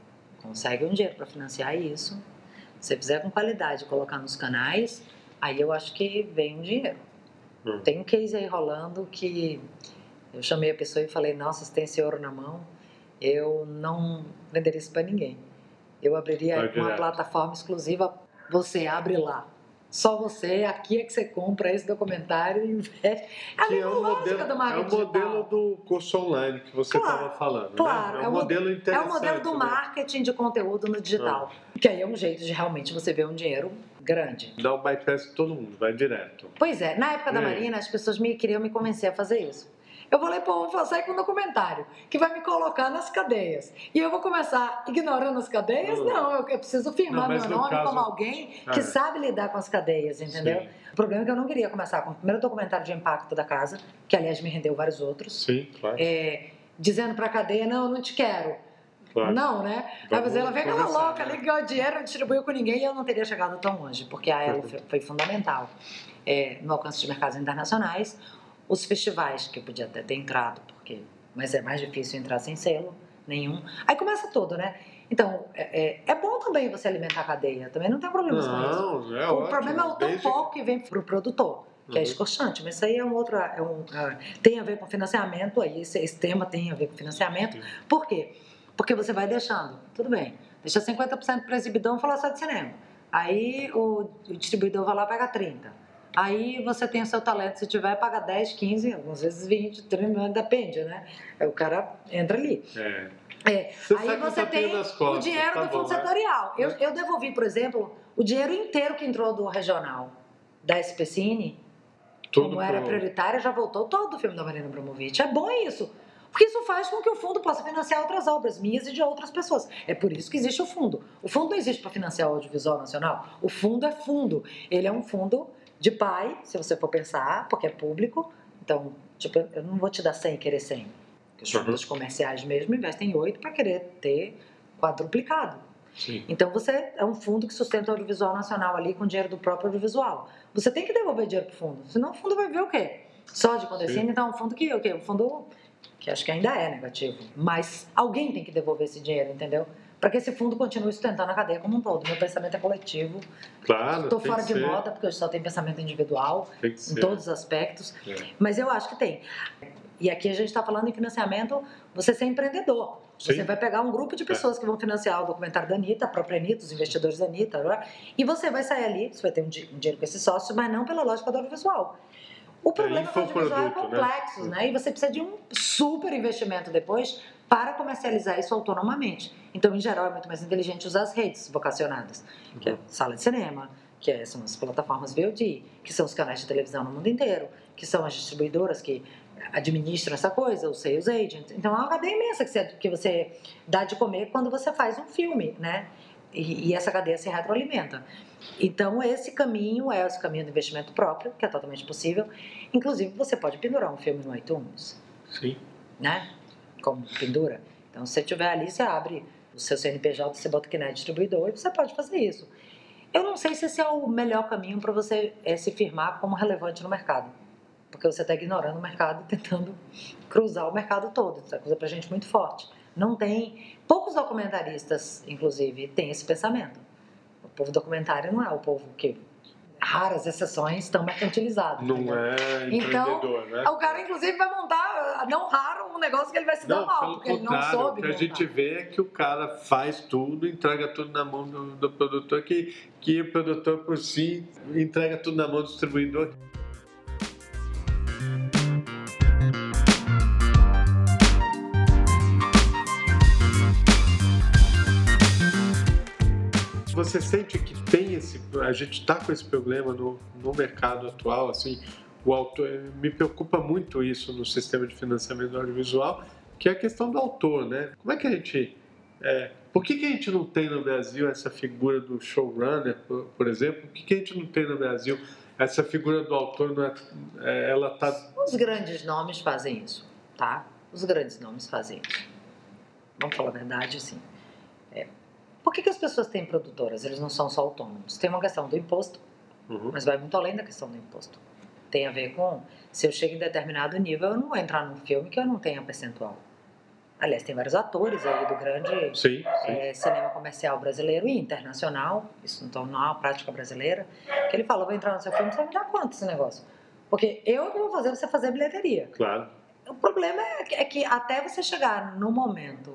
consegue um dinheiro para financiar isso. Se você fizer com qualidade, colocar nos canais, aí eu acho que vem um dinheiro. Hum. Tem um case aí rolando que eu chamei a pessoa e falei: Nossa, você tem esse ouro na mão, eu não venderia isso para ninguém. Eu abriria uma plataforma exclusiva, você abre lá. Só você, aqui é que você compra esse documentário e investe. É que é o modelo, É o modelo do curso online que você estava claro, falando. Claro, né? É, um modelo interessante. É o modelo do né? marketing de conteúdo no digital. Ah. Que aí é um jeito de realmente você ver um dinheiro grande. Dá o bypass todo mundo, vai direto. Pois é, na época da é. Marina, as pessoas me queriam me convencer a fazer isso. Eu falei, pô, vou sair com um documentário que vai me colocar nas cadeias. E eu vou começar ignorando as cadeias? Não, não eu, eu, preciso firmar não, meu nome caso... como alguém que ah. sabe lidar com as cadeias, entendeu? Sim. O problema é que eu não queria começar com o primeiro documentário de impacto da casa, que aliás me rendeu vários outros. Sim, claro. É, dizendo pra cadeia, não, eu não te quero. Claro. Não, né? Vamos ela vem aquela louca né? ali ganhou dinheiro, não distribuiu com ninguém e eu não teria chegado tão longe, porque a ela foi, foi fundamental é, no alcance de mercados internacionais. Os festivais, que eu podia até ter entrado, porque, mas é mais difícil entrar sem selo nenhum. Aí começa tudo, né? Então, é, é, é, bom também você alimentar a cadeia, também não tem problema não, com isso. É o ótimo, problema é o tão pouco que vem para o produtor, que é uhum. é escorchante, mas isso aí é um outro. É um, é, tem a ver com financiamento, aí esse, esse, tema tem a ver com financiamento. Sim. Por quê? Porque você vai deixando, tudo bem, deixa 50% para exibidão falar só de cinema. Aí o, o distribuidor vai lá e pega 30%. Aí você tem o seu talento, se tiver, paga 10, 15, algumas vezes 20, 30, depende, né? Aí o cara entra ali. É. É. Você aí você tem costas, o dinheiro tá do fundo bom, né? setorial. Eu, eu devolvi, por exemplo, o dinheiro inteiro que entrou do regional da SPCine, Tudo como era prioritário, já voltou todo o filme da Marina Bromovic. É bom isso. Porque isso faz com que o fundo possa financiar outras obras minhas e de outras pessoas. É por isso que existe o fundo. O fundo não existe para financiar o audiovisual nacional. O fundo é fundo. Ele é um fundo de pai, se você for pensar, porque é público. Então, tipo, eu não vou te dar 100 e querer 100. Os Uhum. fundos comerciais mesmo investem 8 para querer ter quadruplicado. Sim. Então você é um fundo que sustenta o audiovisual nacional ali com dinheiro do próprio audiovisual. Você tem que devolver dinheiro pro fundo, senão o fundo vai ver o quê? Só de Sim. então é um fundo que o quê? Um fundo que acho que ainda é negativo. Mas alguém tem que devolver esse dinheiro, entendeu? Para que esse fundo continue sustentando a cadeia como um todo. Meu pensamento é coletivo. Claro. Estou fora de ser, moda, porque hoje só tem pensamento individual Tem em todos os aspectos. É. Mas eu acho que tem. E aqui a gente está falando em financiamento, você ser empreendedor. Você Sim. vai pegar um grupo de pessoas que vão financiar o documentário da Anitta, a própria Anitta, os investidores da Anitta, e você vai sair ali, você vai ter um, um dinheiro com esse sócio, mas não pela lógica do audiovisual. O problema é que é infoproduto, né? complexo, né? E você precisa de um super investimento depois para comercializar isso autonomamente. Então, em geral, é muito mais inteligente usar as redes vocacionadas, que é sala de cinema, que é- são as plataformas VOD, que são os canais de televisão no mundo inteiro, que são as distribuidoras que administram essa coisa, os sales agents. Então, é uma cadeia imensa que você, que você dá de comer quando você faz um filme, né? E, e essa cadeia se retroalimenta. Então, esse caminho é esse caminho do investimento próprio, que é totalmente possível. Inclusive, você pode pendurar um filme no iTunes, Sim. né? Como pendura. Então, se você tiver ali, você abre o seu CNPJ, você bota que não é distribuidor e você pode fazer isso. Eu não sei se esse é o melhor caminho para você eh, se firmar como relevante no mercado. Porque você está ignorando o mercado e tentando cruzar o mercado todo. Isso é coisa para gente muito forte. Não tem. Poucos documentaristas, inclusive, têm esse pensamento. O povo documentário não é o povo que. Raras exceções estão mercantilizados. Não entendeu? é Então, empreendedor, né? O cara, inclusive, vai montar, não raro, um negócio que ele vai se dar Não, mal, pelo porque ele não soube. o que a gente vê é que o cara faz tudo, entrega tudo na mão do, do produtor, que, que o produtor por si entrega tudo na mão do distribuidor. Você sente que tem esse, a gente está com esse problema no, no mercado atual, assim, o autor, me preocupa muito isso no sistema de financiamento audiovisual, que é a questão do autor, né? Como é que a gente, é, por que, que a gente não tem no Brasil essa figura do showrunner, por, por exemplo? Por que, que a gente não tem no Brasil essa figura do autor? É, ela está Os grandes nomes fazem isso, tá? Os grandes nomes fazem isso. Vamos falar a verdade, assim. É. Por que, que as pessoas têm produtoras? Eles não são só autônomos. Tem uma questão do imposto, Uhum. mas vai muito além da questão do imposto. Tem a ver com, se eu chego em determinado nível, eu não vou entrar num filme que eu não tenha percentual. Aliás, tem vários atores aí do grande Sim, sim. é, cinema comercial brasileiro e internacional, isso então não é uma prática brasileira, que ele fala, vou entrar no seu filme, você vai me dar quanto esse negócio? Porque eu que vou fazer você fazer bilheteria. claro. O problema é que, é que até você chegar no momento,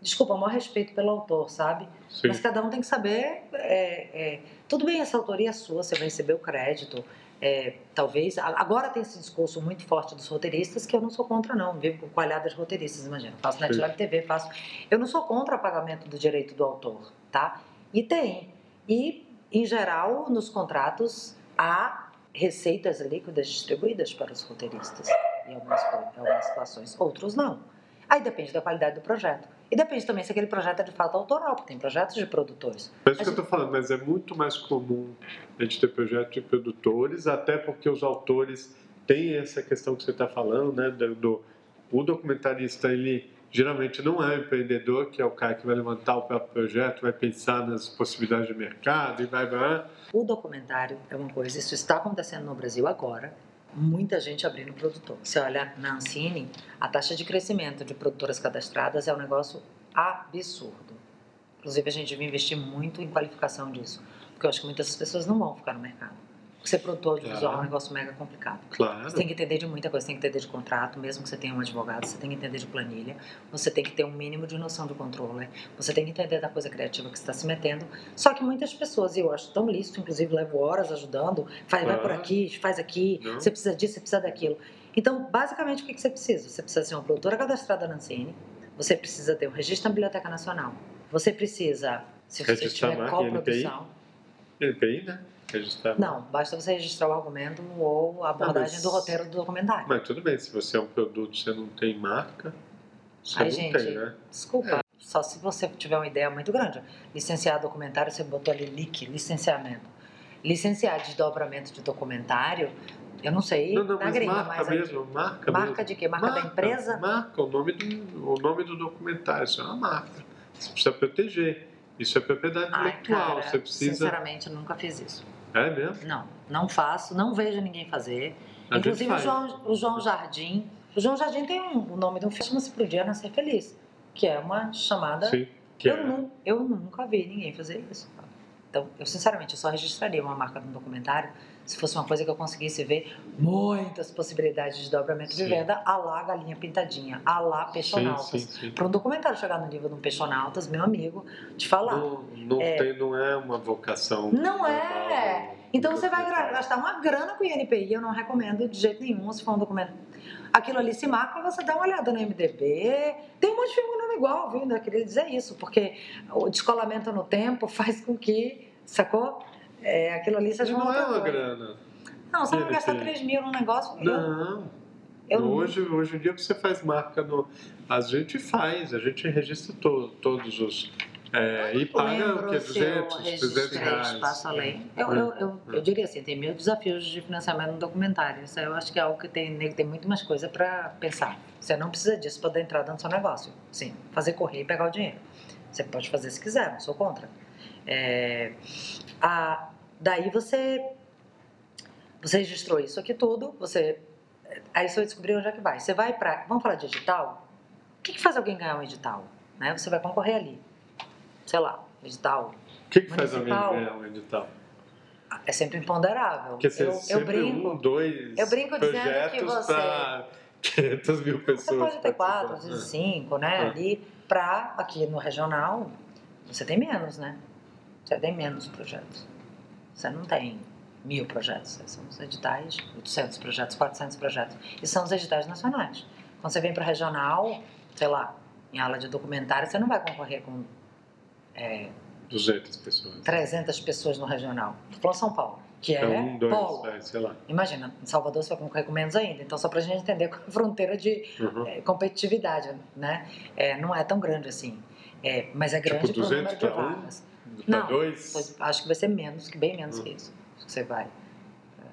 desculpa, o maior respeito pelo autor, sabe? Sim. Mas cada um tem que saber, é, é, tudo bem, essa autoria é sua, você vai receber o crédito, é, talvez, agora tem esse discurso muito forte dos roteiristas, que eu não sou contra não, vivo com coalhada de roteiristas, imagina, faço NetLab TV, faço, eu não sou contra o pagamento do direito do autor, tá? E tem, e em geral, nos contratos, há receitas líquidas distribuídas para os roteiristas, em algumas, em algumas situações, outros não. Aí depende da qualidade do projeto. E depende também se aquele projeto é de fato autoral, porque tem projetos de produtores. É isso que eu estou falando, mas é muito mais comum a gente ter projetos de produtores, até porque os autores têm essa questão que você está falando, né? Do, do- o documentarista, ele geralmente não é o empreendedor, que é o cara que vai levantar o próprio projeto, vai pensar nas possibilidades de mercado e vai. vai O documentário é uma coisa, isso está acontecendo no Brasil agora. Muita gente abrindo produtor. Você olha na Ancine, a taxa de crescimento de produtoras cadastradas é um negócio absurdo. Inclusive, a gente devia investir muito em qualificação disso, porque eu acho que muitas pessoas não vão ficar no mercado. Ser produtor audiovisual é um Claro. negócio mega complicado. claro. Você tem que entender de muita coisa, você tem que entender de contrato, mesmo que você tenha um advogado, você tem que entender de planilha, você tem que ter um mínimo de noção de controle, você tem que entender da coisa criativa que você está se metendo. Só que muitas pessoas, e eu acho tão lícito, inclusive levo horas ajudando, faz, vai por aqui, faz aqui, Não. você precisa disso, você precisa daquilo. Então, basicamente, o que você precisa? Você precisa ser uma produtora cadastrada na Ancine, você precisa ter um registro na Biblioteca Nacional, você precisa, se você Registrar tiver coprodução, NPI, né? Registrar. não, basta você registrar o argumento ou a abordagem mas- do roteiro do documentário. Mas tudo bem, se você é um produto você não tem marca, você Ai, não gente, tem, né? Desculpa, só se você tiver uma ideia muito grande. Licenciar documentário, você botou ali LIC, licenciamento. licenciar desdobramento de documentário, eu não sei Não, não, mas gringa, marca mas mesmo, marca marca mesmo. de quê? Marca, da empresa? Marca, o nome do, o nome do documentário, isso é uma marca. Você precisa proteger. Isso é propriedade intelectual, você precisa... sinceramente, eu nunca fiz isso. É mesmo? Não, não faço, não vejo ninguém fazer. A Inclusive o. João, o João Jardim. O João Jardim tem um, o nome de um filme chama-se Pro Dia Nascer Feliz, que é uma chamada. Sim, que eu, é. eu nunca vi ninguém fazer isso. Então, eu sinceramente, eu só registraria uma marca no documentário se fosse uma coisa que eu conseguisse ver muitas possibilidades de dobramento de Sim. venda, a lá galinha pintadinha, a lá peixonautas. Para um documentário chegar no nível de um peixonautas, meu amigo, te falar. Não, não, É. tem, não é uma vocação. Não normal é. Então você vai gastar uma grana com o INPI, eu não recomendo de jeito nenhum se for um documento. Aquilo ali se marca, você dá uma olhada no MDB. Tem um monte de filme com nome igual, viu? Eu queria dizer isso, porque o descolamento no tempo faz com que, sacou? É, aquilo ali seja não é uma coisa. grana. Não, você vai gastar 3 mil num negócio. Não. eu hoje, hoje em dia você faz marca no. A gente faz, a gente registra to, todos os. é, e paga o que? se eu 200, 300 registrei reais. espaço além. Eu, eu, eu, eu diria assim, tem mil desafios de financiamento no documentário. Isso eu acho que é algo que tem, tem muito mais coisa para pensar. Você não precisa disso para dar entrada no seu negócio. Sim, fazer correr e pegar o dinheiro. Você pode fazer se quiser, não sou contra. É, a, daí você, você registrou isso aqui tudo, você, aí você vai descobrir onde é que vai. Você vai para, vamos falar de edital? O que, que faz alguém ganhar um edital? Né? Você vai concorrer ali. Sei lá, edital O que, que faz alguém ganhar um edital? é sempre imponderável. Porque você eu, eu sempre brinco. um, dois eu brinco dizendo que projetos você- para 500 mil pessoas. Você pode ter quatro, às vezes cinco, né? É. Ali, pra aqui no regional, você tem menos, né? Você tem menos projetos. Você não tem mil projetos. São os editais, 800 projetos, 400 projetos. E são os editais nacionais. Quando você vem para regional, sei lá, em aula de documentário, você não vai concorrer com é, 200 pessoas. 300 pessoas no regional. Falando São Paulo, que é, É um, dois, polo. sei lá. Imagina, em Salvador você vai concorrer com menos ainda. Então, só para a gente entender a fronteira de Uhum. é, competitividade, né? É, não é tão grande assim. É, mas é grande Tipo, pro 200 número de pra um? Para Não, dois? Acho que vai ser menos, bem menos Hum. que isso. Acho que você vai. É,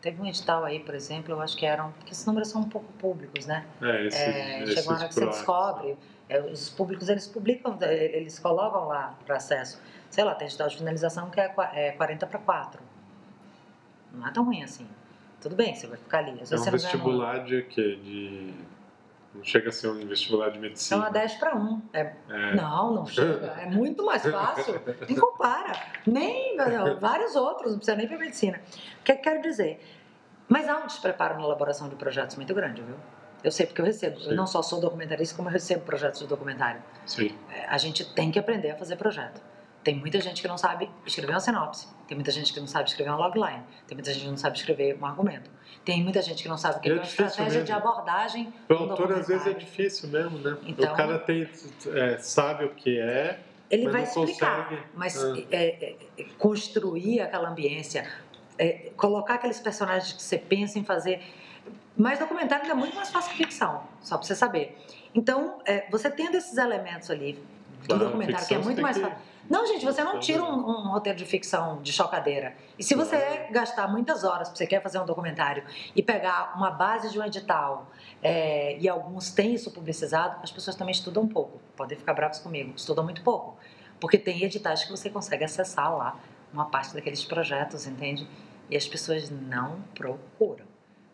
Teve um edital aí, por exemplo, eu acho que eram. Porque esses números são um pouco públicos, né? É, esses, É, esses chega uma hora que você descobre, é, os públicos eles publicam, é, eles colocam lá para acesso. Sei lá, tem edital de finalização que é, qua- é 40 para 4. Não é tão ruim assim. Tudo bem, você vai ficar ali. Às É um vestibular de quê? De... Não chega a ser um vestibular de Então medicina. é 10 para 1. É, É. Não, não chega. É muito mais fácil. Nem compara. Nem não, vários outros, não precisa nem para medicina. O que eu quero dizer? Mas há um despreparo na elaboração de projetos muito grande, viu? Eu sei porque eu recebo. Sim. Eu não só sou documentarista, como eu recebo projetos de documentário. Sim. É, A gente tem que aprender a fazer projeto. Tem muita gente que não sabe escrever uma sinopse. Tem muita gente que não sabe escrever uma logline. Tem muita gente que não sabe escrever um argumento. Tem muita gente que não sabe o que é é uma estratégia de mesmo. abordagem. O um autor às vezes é difícil mesmo, né? Então- o cara tem, é, sabe o que é, Ele vai explicar, consegue. mas Ah. é, é, é, construir aquela ambiência, é, colocar aqueles personagens que você pensa em fazer. Mas documentário ainda é muito mais fácil que ficção, só para você saber. Então, você tendo esses elementos ali do Claro, documentário, que é muito mais fácil. Não, gente, você não tira um, um roteiro de ficção de chocadeira. E se você Claro. gastar muitas horas, porque você quer fazer um documentário, e pegar uma base de um edital, é, e alguns têm isso publicizado, as pessoas também estudam um pouco. Podem ficar bravos comigo, estudam muito pouco. Porque tem editais que você consegue acessar lá uma parte daqueles projetos, entende? E as pessoas não procuram.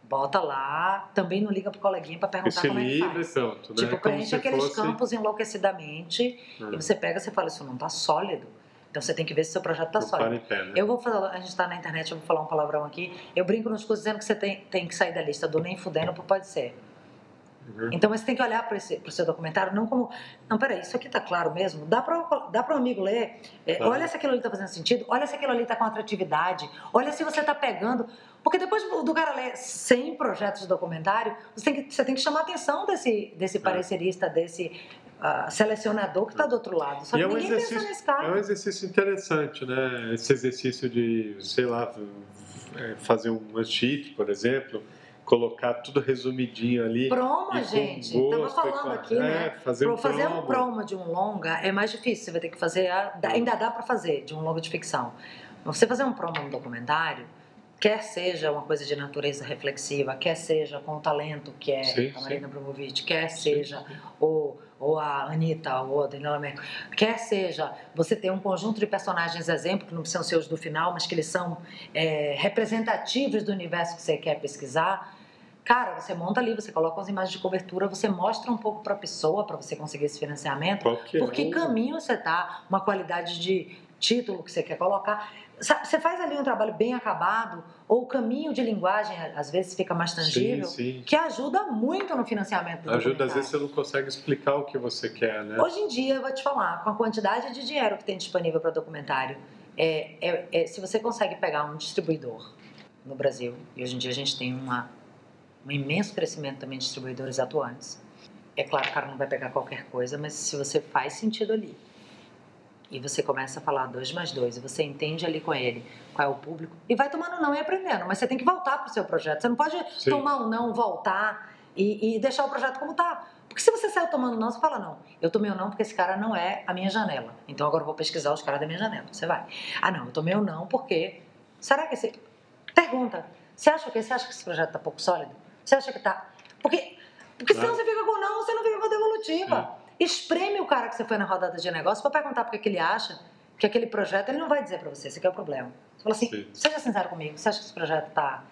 Bota lá, também não liga pro coleguinha para perguntar Esse como é que faz. pronto, né? Tipo, preenche aqueles fosse- campos enlouquecidamente Ah, e você pega e você fala, isso não tá sólido. Então você tem que ver se seu projeto tá para sólido. pé, né? Eu vou falar, a gente está na internet, eu vou falar um palavrão aqui. Eu brinco nos cursos dizendo que você tem, tem que sair da lista do nem fudendo pro pode ser. Uhum. Então você tem que olhar para o seu documentário não como, não, peraí, isso aqui tá claro mesmo? Dá para dá um amigo ler? É. Olha se aquilo ali tá fazendo sentido, olha se aquilo ali tá com atratividade, olha se você tá pegando. Porque depois do cara ler 100 projetos de documentário, você tem que, você tem que chamar a atenção desse, desse É. parecerista, desse ah, selecionador que está do outro lado. Só que é um ninguém pensa exercício- nesse cara. É um exercício interessante, né? Esse exercício de, sei lá, é, fazer um sheet, por exemplo, colocar tudo resumidinho ali. Promo, com gente. Tava gosto, e falando aqui, é, né? Fazer um fazer promo. um promo de um longa é mais difícil, você vai ter que fazer, a- ainda dá para fazer de um longa de ficção. Você fazer um promo no documentário, quer seja uma coisa de natureza reflexiva, quer seja com o talento que é sim, a Marina Bromovich, quer seja sim, sim. O, ou a Anitta, ou a Daniela Mercury, quer seja você ter um conjunto de personagens exemplo, que não ser os do final, mas que eles são é, representativos do universo que você quer pesquisar, Cara, você monta ali, você coloca as imagens de cobertura, você mostra um pouco para a pessoa para você conseguir esse financiamento. Qualquer por que caminho você tá, uma qualidade de título que você quer colocar. Você faz ali um trabalho bem acabado, ou o caminho de linguagem, às vezes, fica mais tangível, sim, sim. que ajuda muito no financiamento do Ajuda, às vezes você não consegue explicar o que você quer, né? Hoje em dia, eu vou te falar, com a quantidade de dinheiro que tem disponível para documentário, é, é, é, se você consegue pegar um distribuidor no Brasil, e hoje em dia a gente tem uma um imenso crescimento também de distribuidores atuantes. É claro que o cara não vai pegar qualquer coisa, mas se você faz sentido ali e você começa a falar dois mais dois e você entende ali com ele qual é o público e vai tomando não e aprendendo, mas você tem que voltar para o seu projeto. Você não pode Sim. tomar um não, voltar e, e deixar o projeto como está. Porque se você saiu tomando não, você fala, não, eu tomei o não porque esse cara não é a minha janela. Então agora eu vou pesquisar os caras da minha janela. Você vai. Ah, não, eu tomei o não porque. Será que esse. Pergunta. Você acha que, você acha que esse projeto está pouco sólido? Você acha que tá. Porque, porque senão você fica com não, você não fica com a devolutiva. É. Espreme o cara que você foi na rodada de negócio para perguntar porque que ele acha que aquele projeto, ele não vai dizer para você, esse aqui é o problema. Você fala assim, Sim. seja sincero comigo, você acha que esse projeto tá.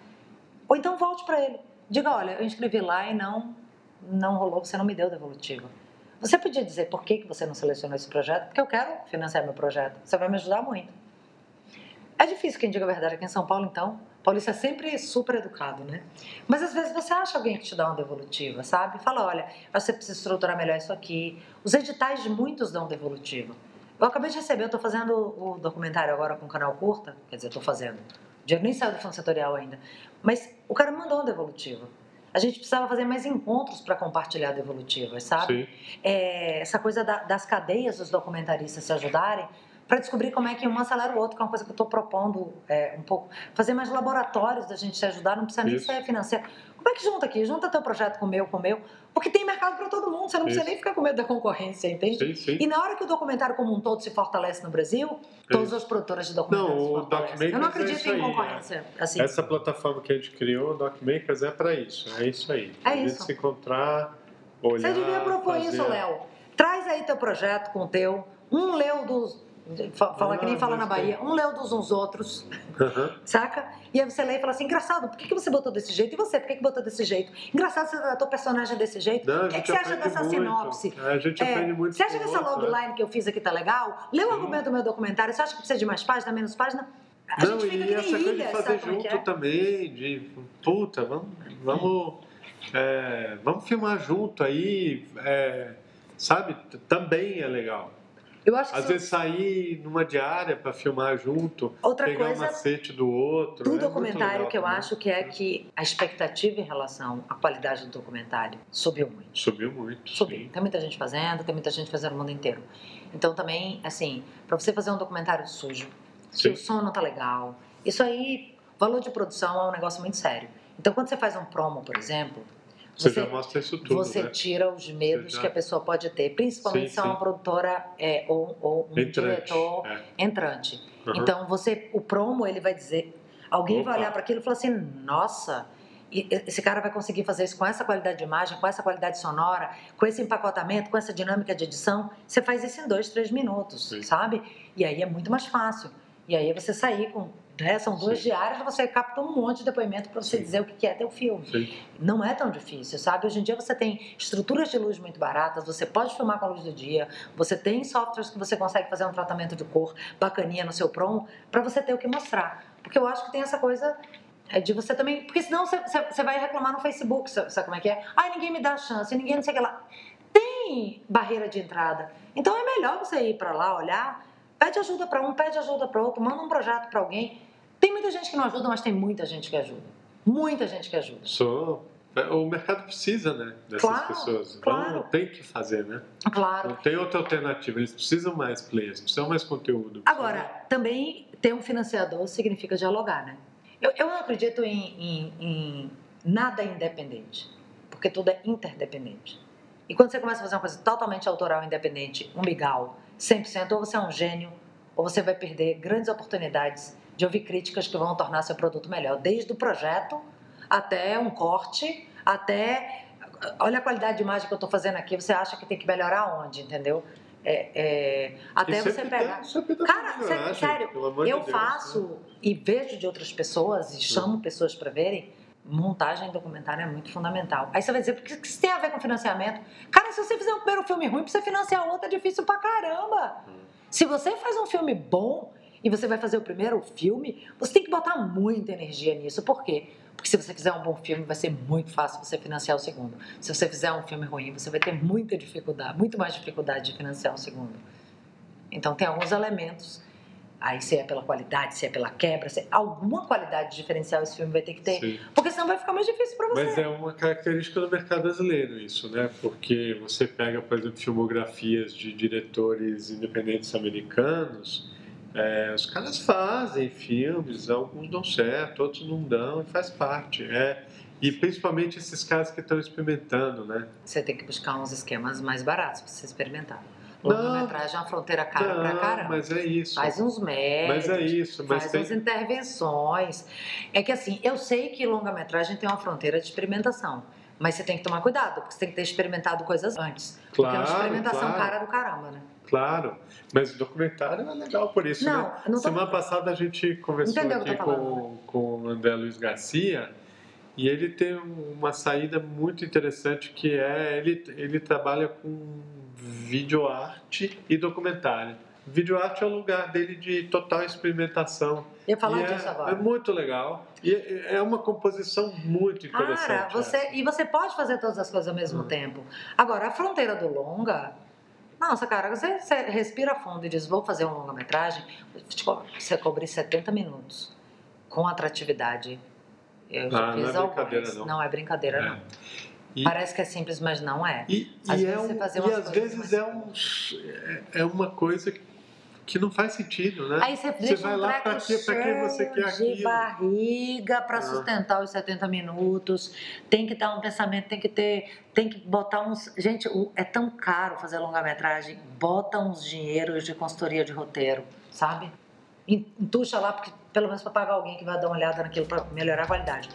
Ou então volte para ele. Diga, olha, eu inscrevi lá e não, não rolou, você não me deu devolutiva. Você podia dizer por que, que você não selecionou esse projeto? Porque eu quero financiar meu projeto. Você vai me ajudar muito. É difícil quem diga a verdade aqui em São Paulo, então. Paulista é sempre super educado, né? Mas às vezes você acha alguém que te dá uma devolutiva, sabe? Fala, olha, você precisa estruturar melhor isso aqui. Os editais de muitos dão devolutiva. Eu acabei de receber, eu estou fazendo o documentário agora com o canal curta, quer dizer, estou fazendo. O dinheiro nem saiu do fundo setorial ainda. Mas o cara mandou uma devolutiva. A gente precisava fazer mais encontros para compartilhar devolutivas, sabe? É, essa coisa da, das cadeias dos documentaristas se ajudarem para descobrir como é que um acelera o outro, que é uma coisa que eu estou propondo é, um pouco. Fazer mais laboratórios da gente se ajudar, não precisa nem ser financeiro. Como é que junta aqui? Junta teu projeto com o meu, com o meu, porque tem mercado para todo mundo, você não Isso. precisa nem ficar com medo da concorrência, entende? Sim, sim. E na hora que o documentário como um todo se fortalece no Brasil, todas as produtoras de documentários não, o Docmakers Eu não acredito é em concorrência. É. Assim. Essa plataforma que a gente criou, o Docmakers, é para isso, é isso aí. É a isso. se encontrar, olhar, Você devia propor fazer... isso, Léo. Traz aí teu projeto com o teu, um leu dos Fala que nem fala na Bahia, um leu dos uns outros, uhum. saca? E aí você lê e fala assim: engraçado, por que, que você botou desse jeito? E você, por que, que botou desse jeito? Engraçado, você tratou o personagem desse jeito. Não, o que, que você acha dessa muito. sinopse? É, a gente é, aprende muito. Você acha que essa logline né? que eu fiz aqui tá legal? Lê o argumento do meu documentário, você acha que precisa de mais página, menos página? A não, gente fica e essa coisa ilha, de fazer é junto é? também, de puta, vamos, vamos, é, vamos filmar junto aí, sabe? Também é legal. Eu acho que Às vezes sair numa diária para filmar junto, Outra pegar coisa, um macete do outro. Do é documentário que eu também. acho que é que a expectativa em relação à qualidade do documentário subiu muito. Subiu muito. Subiu. Sim. Tem muita gente fazendo, tem muita gente fazendo no mundo inteiro. Então também, assim, para você fazer um documentário sujo, se o som não tá legal, isso aí, valor de produção é um negócio muito sério. Então quando você faz um promo, por exemplo, você, você, já mostra isso tudo. Você né? tira os medos já... que a pessoa pode ter, principalmente sim, se é uma produtora é, ou, ou, um entrante, diretor é. entrante. Uhum. Então, você, o promo, ele vai dizer. Alguém Opa. vai olhar para aquilo e falar assim: nossa, esse cara vai conseguir fazer isso com essa qualidade de imagem, com essa qualidade sonora, com esse empacotamento, com essa dinâmica de edição. Você faz isso em dois, três minutos, sim. sabe? E aí é muito mais fácil. E aí você sair com né? São duas Sim. diárias, você capta um monte de depoimento para você Sim. dizer o que é teu filme. Sim. Não é tão difícil, sabe? Hoje em dia você tem estruturas de luz muito baratas, você pode filmar com a luz do dia, você tem softwares que você consegue fazer um tratamento de cor bacaninha no seu promo para você ter o que mostrar. Porque eu acho que tem essa coisa é de você também. Porque senão você, você vai reclamar no Facebook, sabe como é que é? Ai, ninguém me dá chance, ninguém não sei o que lá. Tem barreira de entrada. Então é melhor você ir para lá, olhar, pede ajuda para um, pede ajuda para outro, manda um projeto para alguém. Tem muita gente que não ajuda, mas tem muita gente que ajuda. Muita gente que ajuda. Sou. O mercado precisa, né, dessas Claro, pessoas. claro. Não tem que fazer, né? Claro. Não tem outra alternativa. Eles precisam mais players, precisam mais conteúdo. Agora, também ter um financiador significa dialogar, né? Eu, eu não acredito em, em- em nada independente, porque tudo é interdependente. E quando você começa a fazer uma coisa totalmente autoral, independente, um migal, 100%, ou você é um gênio, ou você vai perder grandes oportunidades de ouvir críticas que vão tornar seu produto melhor, desde o projeto até um corte, até olha a qualidade de imagem que eu estou fazendo aqui, você acha que tem que melhorar onde, entendeu? É, é, até você pegar. Cara, melhorar, sério, eu faço né? e vejo de outras pessoas e chamo pessoas para verem. Montagem documentária é muito fundamental. Aí você vai dizer, por que isso tem a ver com financiamento? Cara, se você fizer um primeiro filme ruim, pra você financiar outro é difícil pra caramba. Hum. Se você faz um filme bom e você vai fazer o primeiro filme, você tem que botar muita energia nisso. Por quê? Porque se você fizer um bom filme, vai ser muito fácil você financiar o segundo. Se você fizer um filme ruim, você vai ter muita dificuldade, muito mais dificuldade de financiar o segundo. Então tem alguns elementos. Aí se é pela qualidade, se é pela quebra, se é alguma qualidade diferencial esse filme vai ter que ter, Sim. porque senão vai ficar mais difícil para você. Mas é uma característica do mercado brasileiro isso, né? Porque você pega, por exemplo, filmografias de diretores independentes americanos, é, os caras fazem filmes, alguns dão certo, outros não dão, e faz parte. É, e principalmente esses caras que estão experimentando, né? Você tem que buscar uns esquemas mais baratos para você experimentar. Longa-metragem é uma fronteira cara não, pra caramba. Mas é isso. Faz uns métodos. Mas é isso. Mas faz tem... umas intervenções. É que assim, eu sei que longa-metragem tem uma fronteira de experimentação. Mas você tem que tomar cuidado, porque você tem que ter experimentado coisas antes. Claro, porque é uma experimentação claro. cara do caramba, né? Claro, mas o documentário é legal por isso, não, né? Não. Semana passada a gente conversou aqui com, com o André Luiz Garcia e ele tem uma saída muito interessante que é ele, ele trabalha com videoarte e documentário. Videoarte é o lugar dele de total experimentação. Eu falar e disso é, agora. É muito legal. E é, é uma composição muito interessante. Cara, você, e você pode fazer todas as coisas ao mesmo hum. tempo. Agora, a fronteira do longa nossa, cara, você, você respira fundo e diz, vou fazer uma longa-metragem, você cobre 70 minutos com atratividade. Eu ah, fiz não é brincadeira, não. Não é brincadeira, é. não. E, Parece que é simples, mas não é. E, às e vezes, é um, e às vezes é, um, é uma coisa que não faz sentido, né? Aí você, você vai um lá para que você quer aquilo? De barriga para ah. sustentar os 70 minutos. Tem que dar um pensamento, tem que ter, tem que botar uns. Gente, é tão caro fazer longa-metragem. Bota uns dinheiros de consultoria de roteiro, sabe? Entuxa lá, porque, pelo menos para pagar alguém que vai dar uma olhada naquilo para melhorar a qualidade.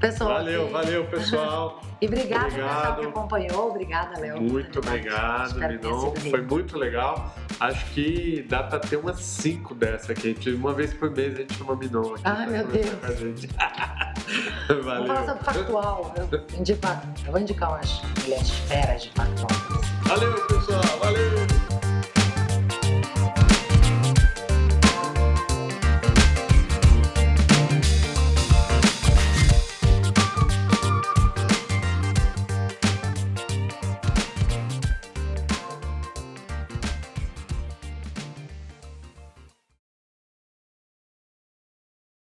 Pessoal. Valeu, valeu, pessoal. e obrigado, obrigado. pessoal que acompanhou. Obrigada, Léo. Muito obrigado, Minon. Foi muito legal. Acho que dá pra ter umas cinco dessa aqui. Uma vez por mês a gente chama Minon aqui. Ai, meu Deus. Valeu. Vamos falar sobre factual. Eu, indico, eu vou indicar umas mulheres feras de factual. Valeu, pessoal. Valeu.